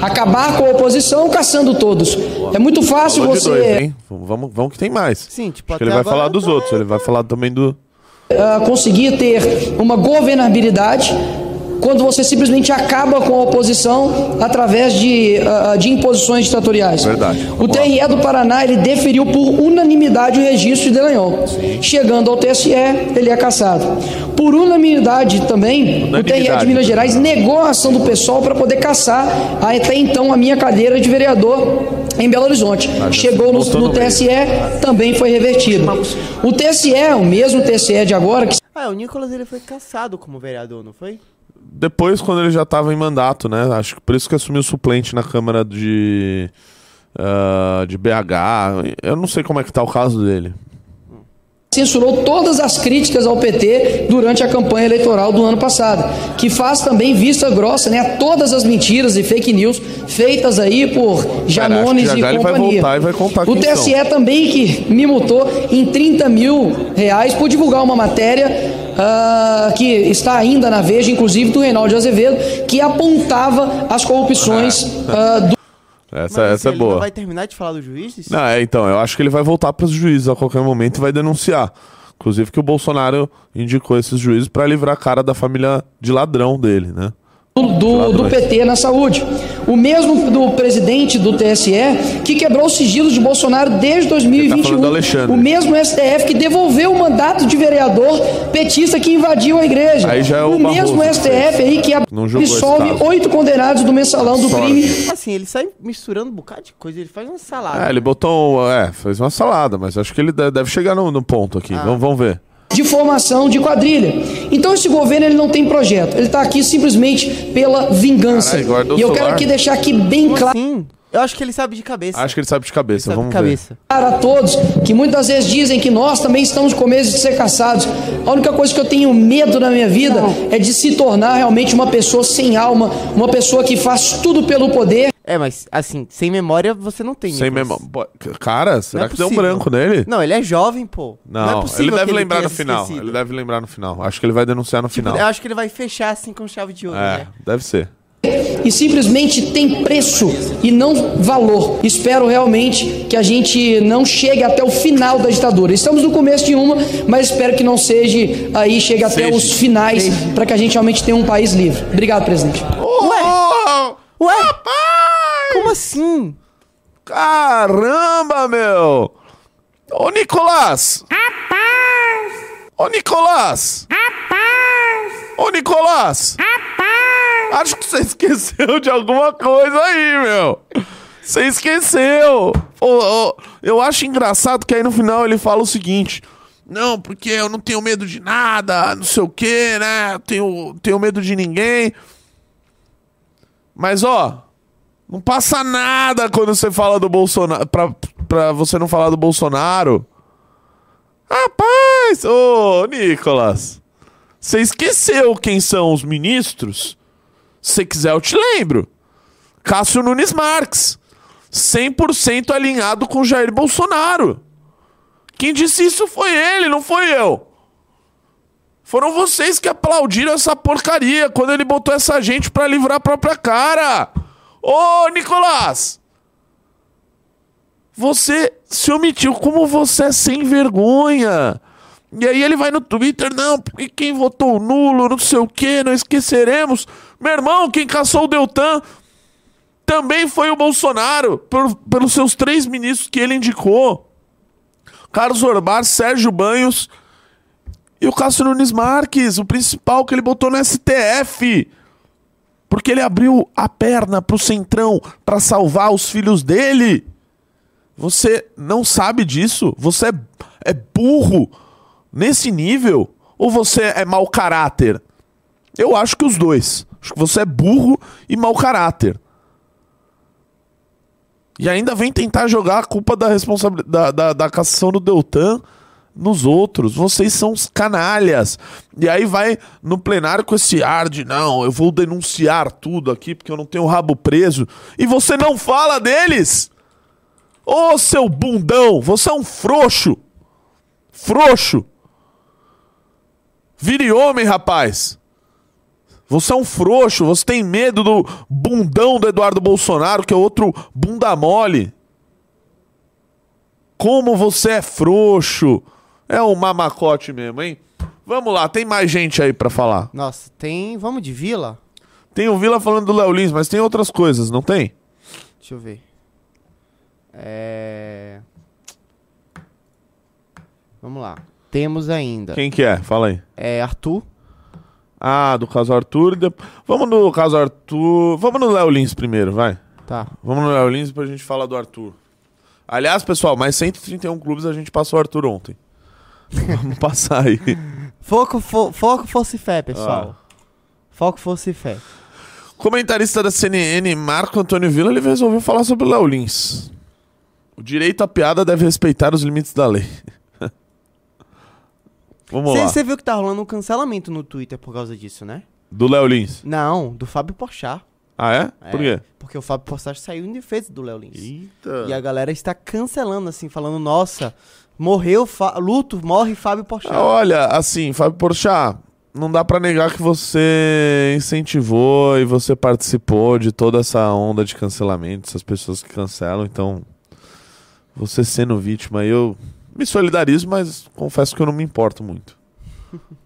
E: Acabar com a oposição caçando todos. É muito fácil
B: Falou
E: você
B: dois? Vamos, vamos, que tem mais.
A: Sim, tipo,
B: Acho que ele vai
A: agora
B: falar dos
A: tá-
B: outros. Ele vai falar também do.
E: ah, conseguir ter uma governabilidade quando você simplesmente acaba com a oposição através de, uh, de imposições ditatoriais.
B: Verdade.
E: O TRE do Paraná ele deferiu por unanimidade o registro de Delanhol. Chegando ao TSE, ele é cassado. Por unanimidade também, o TRE de Minas Gerais negou a ação do pessoal para poder caçar até então a minha cadeira de vereador em Belo Horizonte. Chegou no, no TSE, também foi revertido. O TSE, o mesmo TSE de agora, que
A: Ah, o Nicolas ele foi caçado como vereador, não foi?
B: Depois, quando ele já estava em mandato, né? Acho que por isso que assumiu suplente na Câmara de. ah, de BH. Eu não sei como é que tá o caso dele.
E: censurou todas as críticas ao PT durante a campanha eleitoral do ano passado, que faz também vista grossa né, a todas as mentiras e fake news feitas aí por Janones
B: já
E: e
B: já ele vai
E: companhia.
B: voltar e vai contar
E: o TSE também que me multou em 30 mil reais por divulgar uma matéria ah, que está ainda na Veja, inclusive do Reinaldo de Azevedo, que apontava as corrupções ah, do
B: Essa,
A: Mas
B: essa é boa.
A: vai terminar de falar dos juízes?
B: Não, é, então, eu acho que ele vai voltar para os juízes a qualquer momento e vai denunciar. Inclusive que o Bolsonaro indicou esses juízes para livrar a cara da família de ladrão dele, né?
E: Do, do, PT na saúde. O mesmo do presidente do TSE que quebrou os sigilos de Bolsonaro desde
B: Ele tá
E: 2021.
B: falando do Alexandre.
E: o mesmo STF que devolveu o mandato de vereador petista que invadiu a igreja.
B: Aí já é o
E: mesmo
B: Barroso que
E: STF aí que absolve oito condenados do mensalão do
B: Sorte.
E: crime
A: Assim, ele sai misturando um bocado de coisa, ele faz uma salada.
B: É, ele botou. É, fez uma salada, mas acho que ele de- deve chegar no, no ponto aqui. Vamos, vamos ver.
E: De formação de quadrilha. Então esse governo ele não tem projeto. Ele está aqui simplesmente pela vingança. E eu quero aqui deixar aqui bem
A: Como
E: claro.
A: assim? Eu acho que ele sabe de cabeça.
B: Acho que ele sabe de cabeça.
A: sabe
B: vamos
A: de cabeça.
E: a todos que muitas vezes dizem que nós também estamos com medo de ser caçados. A única coisa que eu tenho medo na minha vida é de se tornar realmente uma pessoa sem alma, uma pessoa que faz tudo pelo poder.
A: É, mas assim, sem memória você não tem.
B: Sem
A: Nicolas.
B: memória. Cara, será
A: Não é
B: que deu um branco nele?
A: Não, ele é jovem, pô.
B: Não,
A: é possível
B: ele deve
A: que
B: lembrar
A: tenha
B: no final.
A: esquecido.
B: Ele deve lembrar no final. Acho que ele vai denunciar no
A: Tipo,
B: final.
A: eu acho que ele vai fechar assim com chave de ouro,
B: É,
A: né?
B: deve ser.
E: E simplesmente tem preço e não valor. Espero realmente que a gente não chegue até o final da ditadura. Estamos no começo de uma, mas espero que não seja aí, chegue até
B: Seja.
E: os finais, para que a gente realmente tenha um país livre. Obrigado, presidente.
B: Ué!
A: Ué? Como assim?
B: Caramba, meu! Ô, Nicolás! Rapaz! Ô, Nicolás! Rapaz! Ô, Nicolás! Rapaz! Acho que você esqueceu de alguma coisa aí, meu! Você esqueceu! Eu acho engraçado que aí no final ele fala o seguinte... Não, porque eu não tenho medo de nada, não sei o que, né? Tenho, tenho medo de ninguém. Mas, ó, não passa nada quando você fala do Bolsonaro. Pra, pra você não falar do Bolsonaro. Rapaz, ô Nicolas. Você esqueceu quem são os ministros? Se quiser, eu te lembro. Cássio Nunes Marques. 100% alinhado com Jair Bolsonaro. Quem disse isso foi ele, não foi eu. Foram vocês que aplaudiram essa porcaria quando ele botou essa gente pra livrar a própria cara. Ô, Nicolás! Você se omitiu como você é sem vergonha. E aí ele vai no Twitter, não, porque quem votou nulo, não sei o que, não esqueceremos. Meu irmão, quem caçou o Deltan também foi o Bolsonaro, por, pelos seus três ministros que ele indicou. Carlos Orbar, Sérgio Banhos e o Cássio Nunes Marques, o principal que ele botou no STF. Porque ele abriu a perna pro Centrão pra salvar os filhos dele. Você não sabe disso? Você é, é burro nesse nível? Ou você é mau caráter? Eu acho que os dois. Acho que você é burro e mau caráter. E ainda vem tentar jogar a culpa da responsabilidade da, da, da cassação do Deltan nos outros. Vocês são os canalhas. E aí vai no plenário com esse ar de não, eu vou denunciar tudo aqui porque eu não tenho rabo preso. E você não fala deles? Ô seu bundão, você é um frouxo. Frouxo. Vire homem, rapaz. Você é um frouxo, você tem medo do bundão do Eduardo Bolsonaro, que é outro bunda mole. Como você é frouxo. É um mamacote mesmo, hein? Vamos lá, tem mais gente aí pra falar.
A: Nossa, tem. Vamos de vila?
B: Tem o Vila falando do Léo Lins, mas tem outras coisas, não tem?
A: Deixa eu ver. É. Vamos lá. Temos ainda.
B: Quem que é? Fala aí.
A: É Arthur.
B: Ah, do caso Arthur. de- Vamos no caso Arthur. Vamos no Léo Lins primeiro, vai.
A: Tá.
B: Vamos no Léo Lins pra gente falar do Arthur. Aliás, pessoal, mais 131 clubes a gente passou o Arthur ontem. Vamos passar aí.
A: Foco, fo- foco fosse fé, pessoal. Foco fosse fé.
B: Comentarista da CNN, Marco Antônio Villa, ele resolveu falar sobre o Léo Lins. O direito à piada deve respeitar os limites da lei. [laughs] Vamos lá.
A: Você viu que tá rolando um cancelamento no Twitter por causa disso, né?
B: Do Léo Lins.
A: Não, do Fábio Porchat.
B: Ah, é? Por
A: É,
B: quê?
A: Porque o Fábio Porchat saiu em defesa do Léo Lins.
B: Eita.
A: E a galera está cancelando, assim, falando, nossa, morreu, Fa- luto, morre Fábio Porchat.
B: Ah, Olha, assim, Fábio Porchat, não dá pra negar que você incentivou e você participou de toda essa onda de cancelamento, essas pessoas que cancelam, então você sendo vítima, eu me solidarizo, mas confesso que eu não me importo muito. [laughs]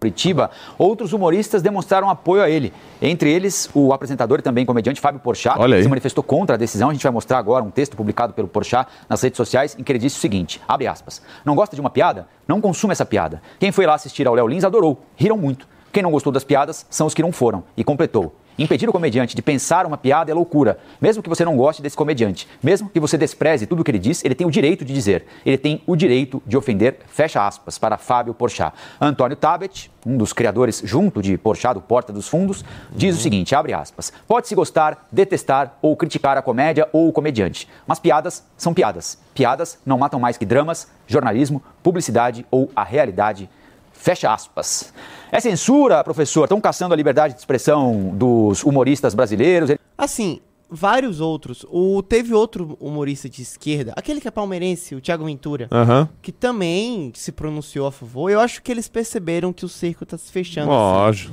H: Curitiba, outros humoristas demonstraram apoio a ele. Entre eles, o apresentador e também comediante Fábio Porchat
B: Olha aí.
H: se manifestou contra a decisão. A gente vai mostrar agora um texto publicado pelo Porchat nas redes sociais em que ele disse o seguinte, abre aspas, não gosta de uma piada? Não consuma essa piada. Quem foi lá assistir ao Léo Lins adorou, riram muito. Quem não gostou das piadas são os que não foram. E completou. Impedir o comediante de pensar uma piada é loucura. Mesmo que você não goste desse comediante, mesmo que você despreze tudo o que ele diz, ele tem o direito de dizer. Ele tem o direito de ofender, fecha aspas, para Fábio Porchat. Antônio Tabet, um dos criadores junto de Porchat, do Porta dos Fundos, diz o seguinte, abre aspas, pode-se gostar, detestar ou criticar a comédia ou o comediante, mas piadas são piadas. Piadas não matam mais que dramas, jornalismo, publicidade ou a realidade Fecha aspas. É censura, professor? Estão caçando a liberdade de expressão dos humoristas brasileiros?
A: Assim, vários outros. O, teve outro humorista de esquerda, aquele que é palmeirense, o Thiago Ventura,
B: Aham.
A: que também se pronunciou a favor. Eu acho que eles perceberam que o cerco tá se fechando. assim.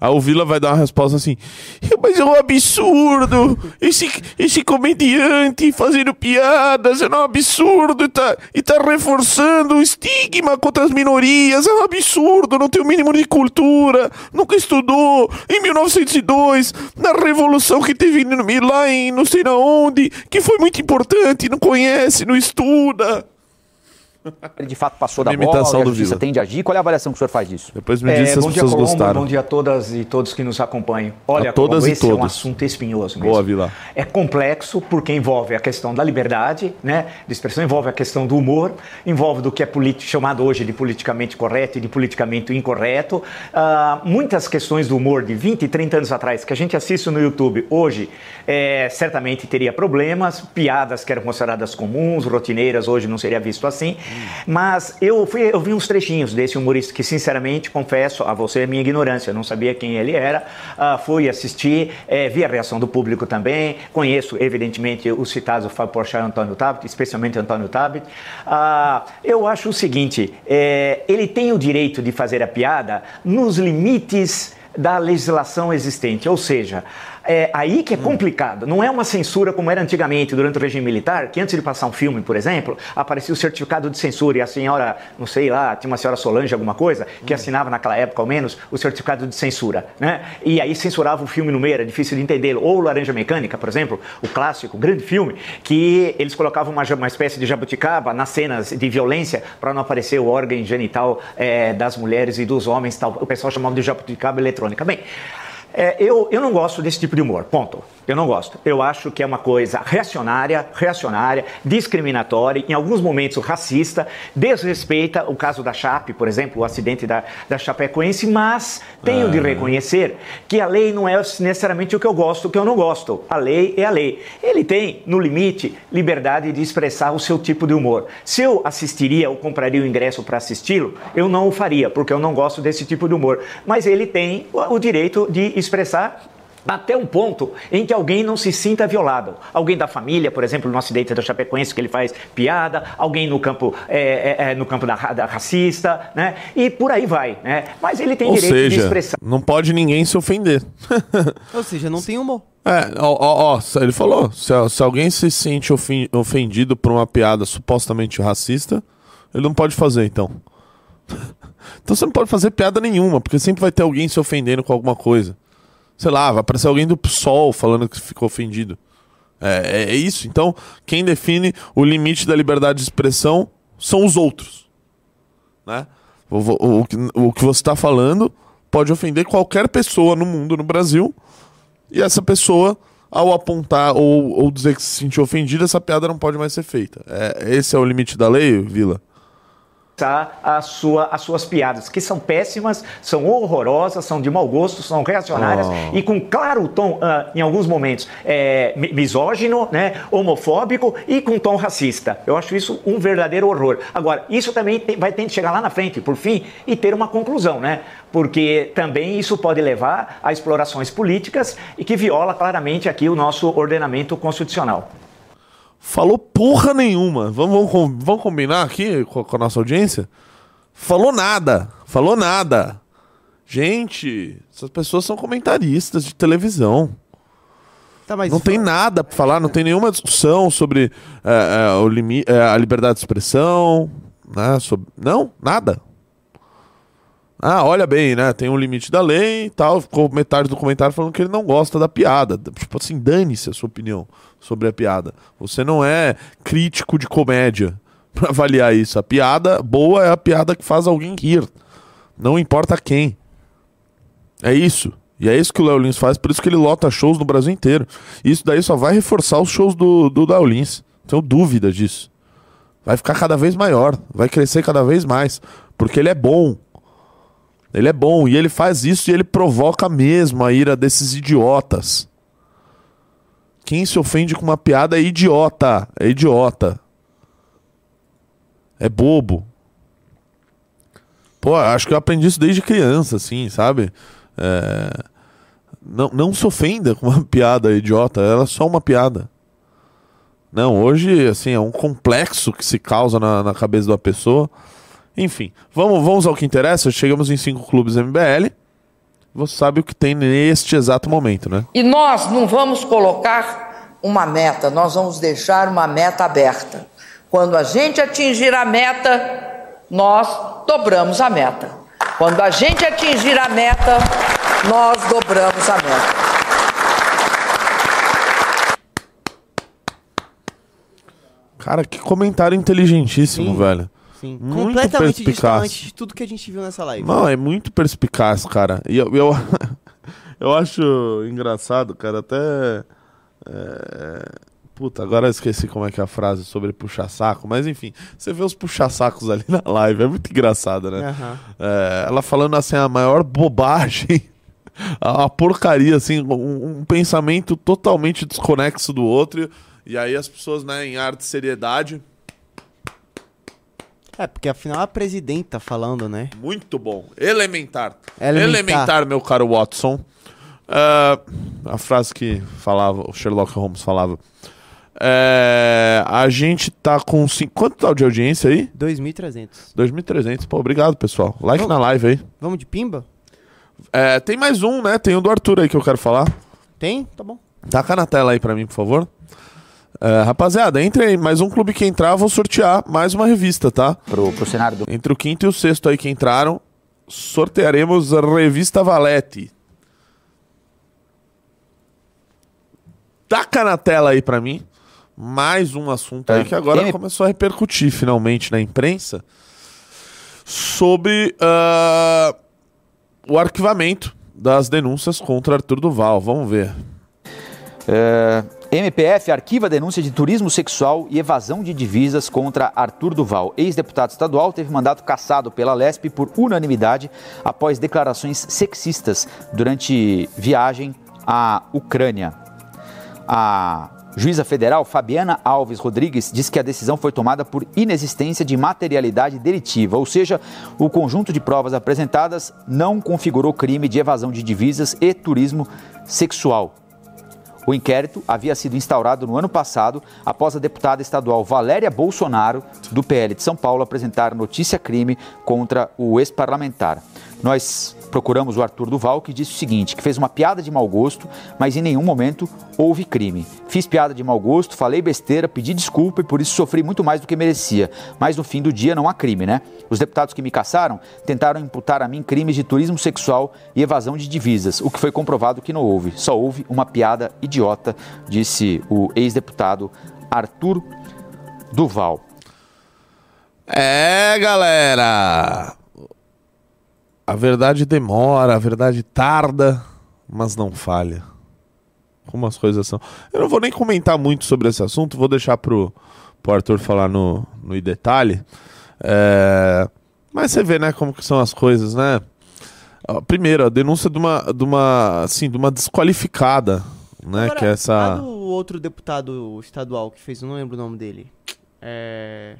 B: Aí o Vila vai dar uma resposta assim: Mas é um absurdo! Esse, esse comediante fazendo piadas é um absurdo e tá, e tá reforçando o estigma contra as minorias. É um absurdo, não tem o mínimo de cultura, nunca estudou. Em 1902, na revolução que teve lá em não sei na onde, que foi muito importante, não conhece, não estuda.
H: Ele de fato passou da bola,
B: imitação
H: a
B: do
H: justiça
B: Vila.
H: tem de agir. Qual é a avaliação que o senhor faz disso?
B: Depois me
D: É,
B: diz se as
D: bom dia,
B: pessoas
D: Colombo,
B: gostaram.
D: bom dia a todas e todos que nos acompanham. Olha,
B: A todas
D: Colombo,
B: e
D: esse é um
B: todos.
D: assunto espinhoso
B: Boa,
D: mesmo.
B: Vila.
D: É complexo porque envolve a questão da liberdade, né, de expressão, envolve a questão do humor, envolve do que é chamado hoje de politicamente correto e de politicamente incorreto. Ah, muitas questões do humor de 20 e 30 anos atrás que a gente assiste no YouTube hoje, é, certamente teria problemas, piadas que eram consideradas comuns, rotineiras, hoje não seria visto assim. Mas eu, fui, eu vi uns trechinhos desse humorista que, sinceramente, confesso a você a minha ignorância, eu não sabia quem ele era. Ah, fui assistir, eh, vi a reação do público também. Conheço, evidentemente, os citados Fábio Porchat e Antônio Tabet, especialmente Antônio Tabet. Ah, eu acho o seguinte: eh, ele tem o direito de fazer a piada nos limites da legislação existente, ou seja, é aí que é complicado. Não é uma censura como era antigamente durante o regime militar, que antes de passar um filme, por exemplo, aparecia o certificado de censura e a senhora, não sei lá, tinha uma senhora Solange, alguma coisa, que assinava naquela época ao menos o certificado de censura, né? E aí censurava o filme no meio, era difícil de entendê-lo. Ou Laranja Mecânica, por exemplo, o clássico, o grande filme, que eles colocavam uma, uma espécie de jabuticaba nas cenas de violência para não aparecer o órgão genital eh, das mulheres e dos homens, tal. o pessoal chamava de jabuticaba eletrônica. Bem, é, eu, eu não gosto desse tipo de humor, ponto. Eu não gosto. Eu acho que é uma coisa reacionária, reacionária, discriminatória, em alguns momentos racista, desrespeita o caso da Chape, por exemplo, o acidente da, da Chapecoense, mas tenho de reconhecer que a lei não é necessariamente o que eu gosto, o que eu não gosto. A lei é a lei. Ele tem, no limite, liberdade de expressar o seu tipo de humor. Se eu assistiria ou compraria o ingresso para assisti-lo, eu não o faria, porque eu não gosto desse tipo de humor. Mas ele tem o direito de expressar até um ponto em que alguém não se sinta violado. Alguém da família, por exemplo, no acidente da Chapecoense, que ele faz piada, alguém no campo, é, é, é, no campo da, da racista, né? E por aí vai, né? Mas ele tem
B: Ou
D: direito de
B: seja,
D: expressar.
B: não pode ninguém se ofender.
A: Ou seja, não tem humor. [laughs]
B: É, ó, ó, ó, ele falou, se, se alguém se sente ofen- ofendido por uma piada supostamente racista, Ele não pode fazer, então. [laughs] então você não pode fazer piada nenhuma, porque sempre vai ter alguém se ofendendo com alguma coisa. Sei lá, vai aparecer alguém do PSOL falando que ficou ofendido. É, é, é isso. Então, quem define o limite da liberdade de expressão são os outros. Né? O, o, o, que- o que você está falando pode ofender qualquer pessoa no mundo, no Brasil, e essa pessoa, ao apontar ou, ou dizer que se sentiu ofendida, essa piada não pode mais ser feita. É, esse é o limite da lei, Vila?
I: A sua, as suas piadas, que são péssimas, são horrorosas, são de mau gosto, são reacionárias
B: Oh.
I: e com claro tom, ah, em alguns momentos, é, mi- misógino, né, homofóbico e com tom racista. Eu acho isso um verdadeiro horror. Agora, isso também vai ter que chegar lá na frente, por fim, e ter uma conclusão, né? Porque também isso pode levar a explorações políticas e que viola claramente aqui o nosso ordenamento constitucional.
B: Falou porra nenhuma. Vamos, vamos, vamos combinar aqui com a, com a nossa audiência? Falou nada. Falou nada. Gente, essas pessoas são comentaristas de televisão.
A: Tá,
B: não tem nada pra falar, não tem nenhuma discussão sobre é, é, o limi é, a liberdade de expressão. Né, sobre... Não, nada. Ah, olha bem, né? Tem um limite da lei e tal. Ficou metade do comentário falando que ele não gosta da piada. Tipo assim, dane-se a sua opinião sobre a piada. Você não é crítico de comédia [laughs] pra avaliar isso. A piada boa é a piada que faz alguém rir. Não importa quem. É isso. E é isso que o Léo Lins faz, por isso que ele lota shows no Brasil inteiro. Isso daí só vai reforçar os shows do, do Léo Lins. Tenho dúvida disso. Vai ficar cada vez maior, vai crescer cada vez mais. Porque ele é bom. Ele é bom e ele faz isso e ele provoca mesmo a ira desses idiotas. Quem se ofende com uma piada é idiota. É idiota. É bobo. Pô, acho que eu aprendi isso desde criança, assim, sabe? É, Não, não se ofenda com uma [laughs] piada idiota, ela é só uma piada. Não, hoje, assim, é um complexo que se causa na, na cabeça da pessoa. Enfim, vamos, vamos ao que interessa. Chegamos em cinco clubes MBL. Você sabe o que tem neste exato momento, né?
J: E nós não vamos colocar uma meta, nós vamos deixar uma meta aberta. Quando a gente atingir a meta, nós dobramos a meta. Quando a gente atingir a meta, nós dobramos a meta.
B: Cara, que comentário inteligentíssimo,
A: Sim,
B: velho.
A: Sim,
B: Muito
A: completamente
B: perspicaz.
A: de tudo que a gente viu nessa live.
B: Não, é muito perspicaz, cara. E eu, eu, [laughs] eu acho engraçado, cara, até. é, Puta, agora eu esqueci como é que é a frase sobre puxa-saco, mas enfim, você vê os puxa-sacos ali [laughs] na live, é muito engraçado, né?
A: Aham.
B: É, ela falando assim, a maior bobagem, [laughs] a porcaria, assim, um, um pensamento totalmente desconexo do outro, e aí as pessoas, né, em ar de seriedade,
A: É, porque afinal a presidenta tá falando, né?
B: Muito bom. Elementar.
A: Elementar.
B: Elementar, meu caro Watson. Ah, a frase que falava, o Sherlock Holmes falava. É, a gente tá com. Cinco, quanto tá de audiência aí?
A: 2.300.
B: 2.300. Pô, obrigado, pessoal. Like
A: Vamos-
B: na live aí.
A: Vamos de pimba?
B: É, tem mais um, né? Tem o do Arthur aí que eu quero falar.
A: Tem? Tá bom.
B: Taca na tela aí pra mim, por favor. É, rapaziada, entre aí. Mais um clube que entrar, vou sortear mais uma revista, tá?
H: Pro, pro cenário do.
B: Entre o quinto e o sexto aí que entraram, sortearemos a revista Valete. Taca na tela aí pra mim. Mais um assunto aí
H: É,
B: que agora
H: tem-
B: começou a repercutir finalmente na imprensa sobre ah, o arquivamento das denúncias contra Arthur Duval. Vamos ver.
H: É, MPF arquiva denúncia de turismo sexual e evasão de divisas contra Arthur Duval. Ex-deputado estadual teve mandato cassado pela Lesp por unanimidade após declarações sexistas durante viagem à Ucrânia. A juíza federal Fabiana Alves Rodrigues diz que a decisão foi tomada por inexistência de materialidade delitiva, ou seja, o conjunto de provas apresentadas não configurou crime de evasão de divisas e turismo sexual. O inquérito havia sido instaurado no ano passado após a deputada estadual Valéria Bolsonaro, do PL de São Paulo, apresentar notícia-crime contra o ex-parlamentar. Nós procuramos o Arthur Duval, que disse o seguinte: que fez uma piada de mau gosto, mas em nenhum momento houve crime. Fiz piada de mau gosto, falei besteira, pedi desculpa e por isso sofri muito mais do que merecia. Mas no fim do dia não há crime, né? Os deputados que me caçaram tentaram imputar a mim crimes de turismo sexual e evasão de divisas, o que foi comprovado que não houve. Só houve uma piada idiota, disse o ex-deputado Arthur Duval.
B: É, galera. A verdade demora, a verdade tarda, mas não falha. Como as coisas são. Eu não vou nem comentar muito sobre esse assunto, vou deixar pro, pro Arthur falar no, no detalhe. É, mas você vê, né, como que são as coisas, né? Primeiro, a denúncia de uma, de uma, assim, de uma desqualificada, né?
A: Agora,
B: que é essa.
A: do outro deputado estadual que fez, eu não lembro o nome dele. É.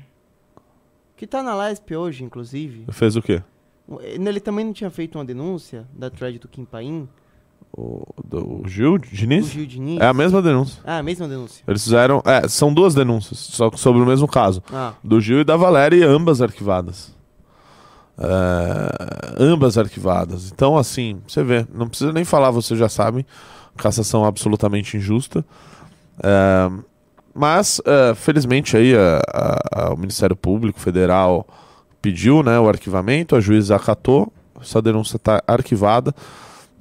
A: Que tá na LESP hoje, inclusive.
B: Fez o quê?
A: Ele também não tinha feito uma denúncia da thread do Kim Paim?
B: O, do Gil Diniz?
A: O Gil Diniz?
B: É a mesma denúncia.
A: Ah, a mesma denúncia.
B: Eles fizeram. É, são duas denúncias, só que sobre o mesmo caso.
A: Ah.
B: Do Gil e da Valéria, e ambas arquivadas. É, ambas arquivadas. Então, assim, você vê, não precisa nem falar, você já sabe. Cassação absolutamente injusta. É, mas, é, felizmente, aí a- a- a- o Ministério Público Federal pediu né, o arquivamento, a juíza acatou, essa denúncia está arquivada.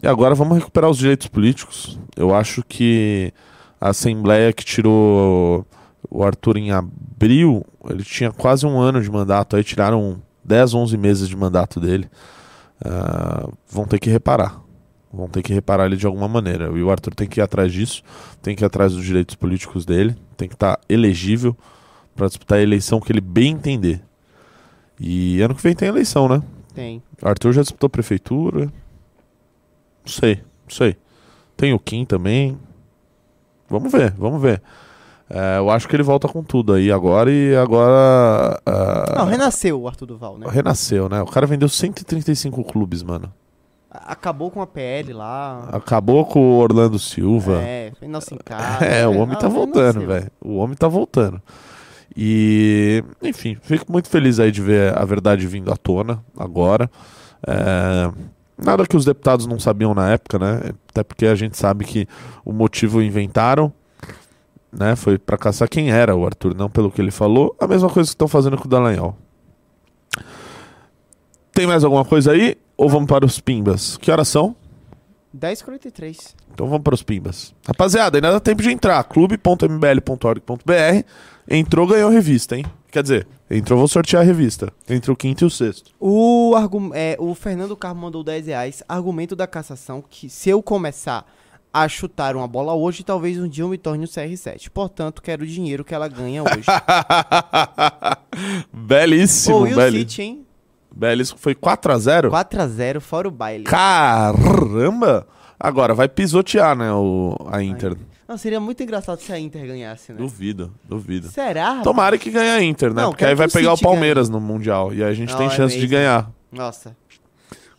B: E agora vamos recuperar os direitos políticos. Eu acho que a Assembleia que tirou o Arthur em abril, ele tinha quase um ano de mandato, aí tiraram 10, 11 meses de mandato dele. Ah, vão ter que reparar. Vão ter que reparar ele de alguma maneira. E o Arthur tem que ir atrás disso, tem que ir atrás dos direitos políticos dele, tem que estar elegível para disputar a eleição que ele bem entender. E ano que vem tem eleição, né?
A: Tem.
B: Arthur já disputou prefeitura. Não sei, não sei. Tem o Kim também. Vamos ver, vamos ver. É, eu acho que ele volta com tudo aí agora e agora. ah,
A: Não, renasceu o Arthur Duval, né?
B: renasceu, né? O cara vendeu 135 clubes, mano.
A: Acabou com a PL lá.
B: Acabou com o Orlando Silva.
A: É, foi nosso em casa. [laughs]
B: É, o homem
A: Ah,
B: tá voltando, velho. O homem tá voltando. E, enfim, fico muito feliz aí de ver a verdade vindo à tona agora. É, nada que os deputados não sabiam na época, né? Até porque a gente sabe que o motivo inventaram, né? Foi pra caçar quem era o Arthur, não pelo que ele falou. A mesma coisa que estão fazendo com o Dallagnol. Tem mais alguma coisa aí? Ou vamos para os pimbas? Que horas são?
A: 10h43.
B: Então vamos para os pimbas. Rapaziada, ainda dá tempo de entrar. clube.mbl.org.br. Entrou, ganhou revista, hein? Quer dizer, entrou, vou sortear a revista. Entre o quinto e o sexto.
A: O, argu- é, o Fernando Carmo mandou 10 reais. Argumento da cassação que se eu começar a chutar uma bola hoje, talvez um dia eu me torne o CR7. Portanto, quero o dinheiro que ela ganha hoje. [laughs]
B: belíssimo,
A: Ô, e o. City, hein?
B: Belíssimo. Foi 4x0?
A: 4x0, fora o baile.
B: Caramba! Agora, vai pisotear, né, o, a Inter.
A: Não, seria muito engraçado se a Inter ganhasse, né?
B: Duvido, duvido.
A: Será? rapaz?
B: Tomara que ganhe a Inter, né?
A: Não,
B: Porque aí vai pegar o. Palmeiras no Mundial. E aí a gente
A: Não,
B: tem
A: é
B: chance de
A: mesmo.
B: ganhar.
A: Nossa.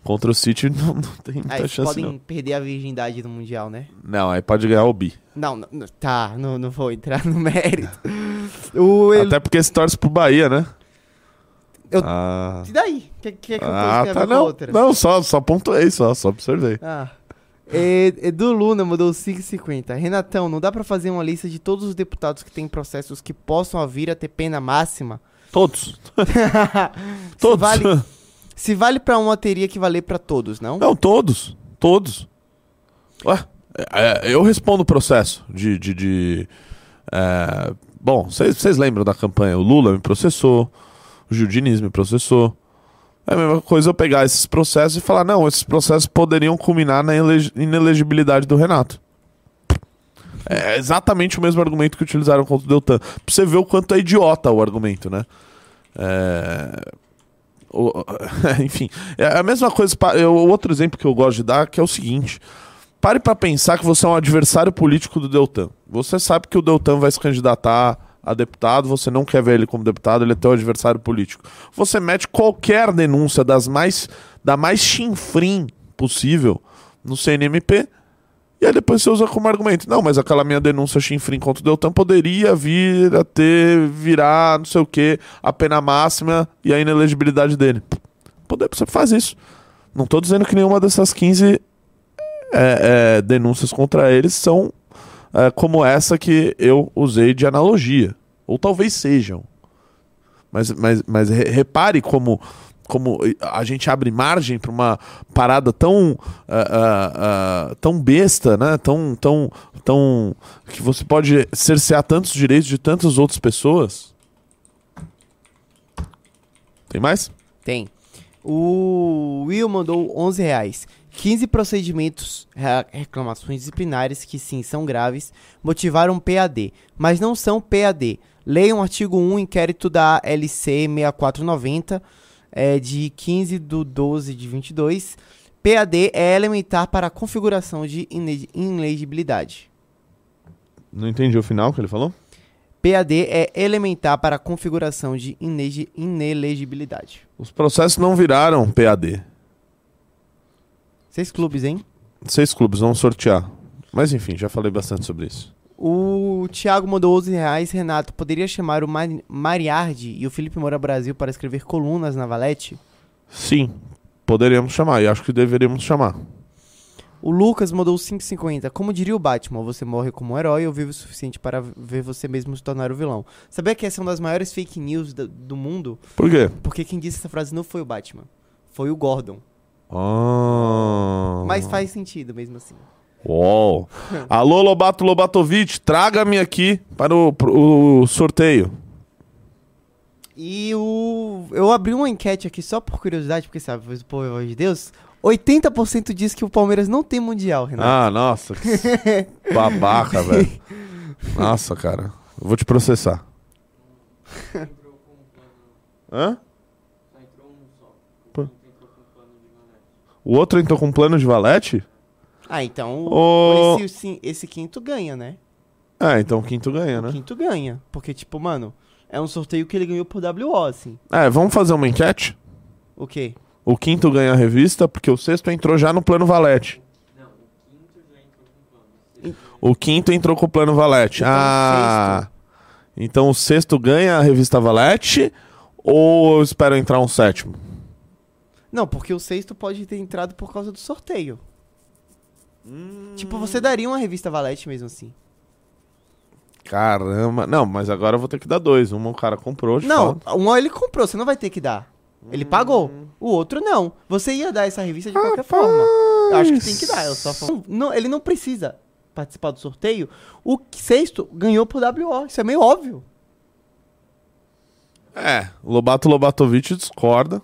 B: Contra o City não, não tem muita
A: Aí
B: chance,
A: podem
B: não.
A: perder a virgindade no Mundial, né?
B: Não, aí pode ganhar o Bi.
A: Não, não, tá, não, não vou entrar no [laughs] mérito. O, ele,
B: Até porque se torce pro Bahia, né?
A: Eu-
B: Ah,
A: E daí? O que, que é que uma
B: ah tá não.
A: outra?
B: Não, só, só pontuei, só, só observei.
A: Ah. É, Edu Luna mandou 5,50. Renatão, não dá pra fazer uma lista de todos os deputados que têm processos que possam vir a ter pena máxima?
B: Todos. [laughs] [laughs]
A: Se
B: Todos.
A: vale, se vale pra uma, teria que valer pra todos, não?
B: Não, todos. Todos. Ué, é, é, eu respondo o processo de. de, de, é, bom, vocês lembram da campanha? O Lula me processou, o Gil Diniz me processou. É a mesma coisa eu pegar esses processos e falar: não, esses processos poderiam culminar na ele- inelegibilidade do Renato. É exatamente o mesmo argumento que utilizaram contra o Deltan. Pra você ver o quanto é idiota o argumento, né? É, o- [laughs] enfim, é a mesma coisa. eu- outro exemplo que eu gosto de dar que é o seguinte: pare pra pensar que você é um adversário político do Deltan. Você sabe que o Deltan vai se candidatar a deputado, você não quer ver ele como deputado, ele é teu adversário político. Você mete qualquer denúncia das mais da mais chinfrim possível no CNMP e aí depois você usa como argumento. Não, mas aquela minha denúncia chinfrim contra o Deltan poderia vir a ter, virar, não sei o que, a pena máxima e a inelegibilidade dele. Poder, você faz isso. Não tô dizendo que nenhuma dessas 15 é, é, denúncias contra eles são é, como essa que eu usei de analogia. Ou talvez sejam. Mas, mas, mas re- repare como, como a gente abre margem para uma parada tão, ah, ah, tão besta, né? Tão, tão, tão. que você pode cercear tantos direitos de tantas outras pessoas. Tem mais?
A: Tem. O Will mandou 11 reais. 15 procedimentos, re- reclamações disciplinares que sim são graves, motivaram PAD, mas não são PAD. Leiam o artigo 1, inquérito da LC 6490, é, de 15 do 12 de 22. PAD é elementar para a configuração de ine- inelegibilidade.
B: Não entendi o final que ele falou?
A: PAD é elementar para a configuração de inelegibilidade.
B: Os processos não viraram PAD.
A: Seis clubes, hein?
B: Seis clubes vão sortear. Mas enfim, já falei bastante sobre isso.
A: O Thiago mandou 11 reais. Renato, poderia chamar o Mari- Mariardi e o Felipe Moura Brasil para escrever colunas na Valete?
B: Sim, poderíamos chamar, e acho que deveríamos chamar.
A: O Lucas mandou 5,50. Como diria o Batman, você morre como um herói ou vive o suficiente para ver você mesmo se tornar o vilão? Sabia que essa é uma das maiores fake news do, do mundo?
B: Por quê?
A: Porque quem disse essa frase não foi o Batman, foi o Gordon.
B: Ah.
A: Mas faz sentido mesmo assim.
B: Uou. [laughs] Alô, Lobato Lobatovic, traga-me aqui para o, o sorteio.
A: E o. Eu abri uma enquete aqui só por curiosidade, porque sabe, é voz de Deus. 80% diz que o Palmeiras não tem mundial, Renato.
B: Ah, nossa. Que [laughs] babaca, velho. Nossa, cara. Eu vou te processar. [laughs] Hã? O outro entrou com plano de valete?
A: Ah, então
B: Ô-
A: esse, esse quinto ganha, né?
B: Ah, então o quinto ganha, né?
A: O quinto ganha. Porque, tipo, mano, é um sorteio que ele ganhou por WO, assim.
B: É, vamos fazer uma enquete?
A: O quê?
B: O quinto ganha a revista, porque o sexto entrou já no plano valete. O quinto entrou com o plano valete.
A: Então,
B: ah, então o sexto ganha a revista valete ou eu espero entrar um sétimo?
A: Não, porque o sexto pode ter entrado por causa do sorteio. Tipo, você daria uma revista Valete mesmo assim.
B: Caramba. Não, mas agora eu vou ter que dar dois. Uma o cara comprou.
A: Não,
B: fato.
A: um ele comprou, você não vai ter que dar. Ele pagou. O outro não. Você ia dar essa revista de qualquer forma. Eu acho que tem que dar. Eu só não, ele não precisa participar do sorteio. O sexto ganhou por WO. Isso é meio óbvio.
B: É, Lobato Lobatovic discorda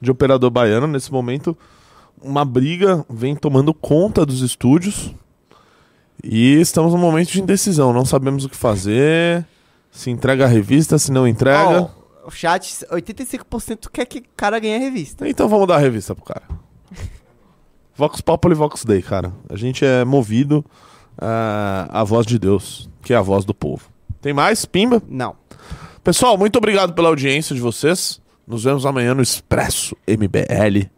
B: de Operador Baiano. Nesse momento, uma briga vem tomando conta dos estúdios. E estamos num momento de indecisão. Não sabemos o que fazer. Se entrega a revista, se não entrega.
A: Ó, o chat, 85% quer que o cara ganhe a revista.
B: Então vamos dar a revista pro cara. [laughs] Vox Populi Vox Dei, cara. A gente é movido ah, à voz de Deus, que é a voz do povo. Tem mais? Pimba?
A: Não.
B: Pessoal, muito obrigado pela audiência de vocês. Nos vemos amanhã no Expresso MBL.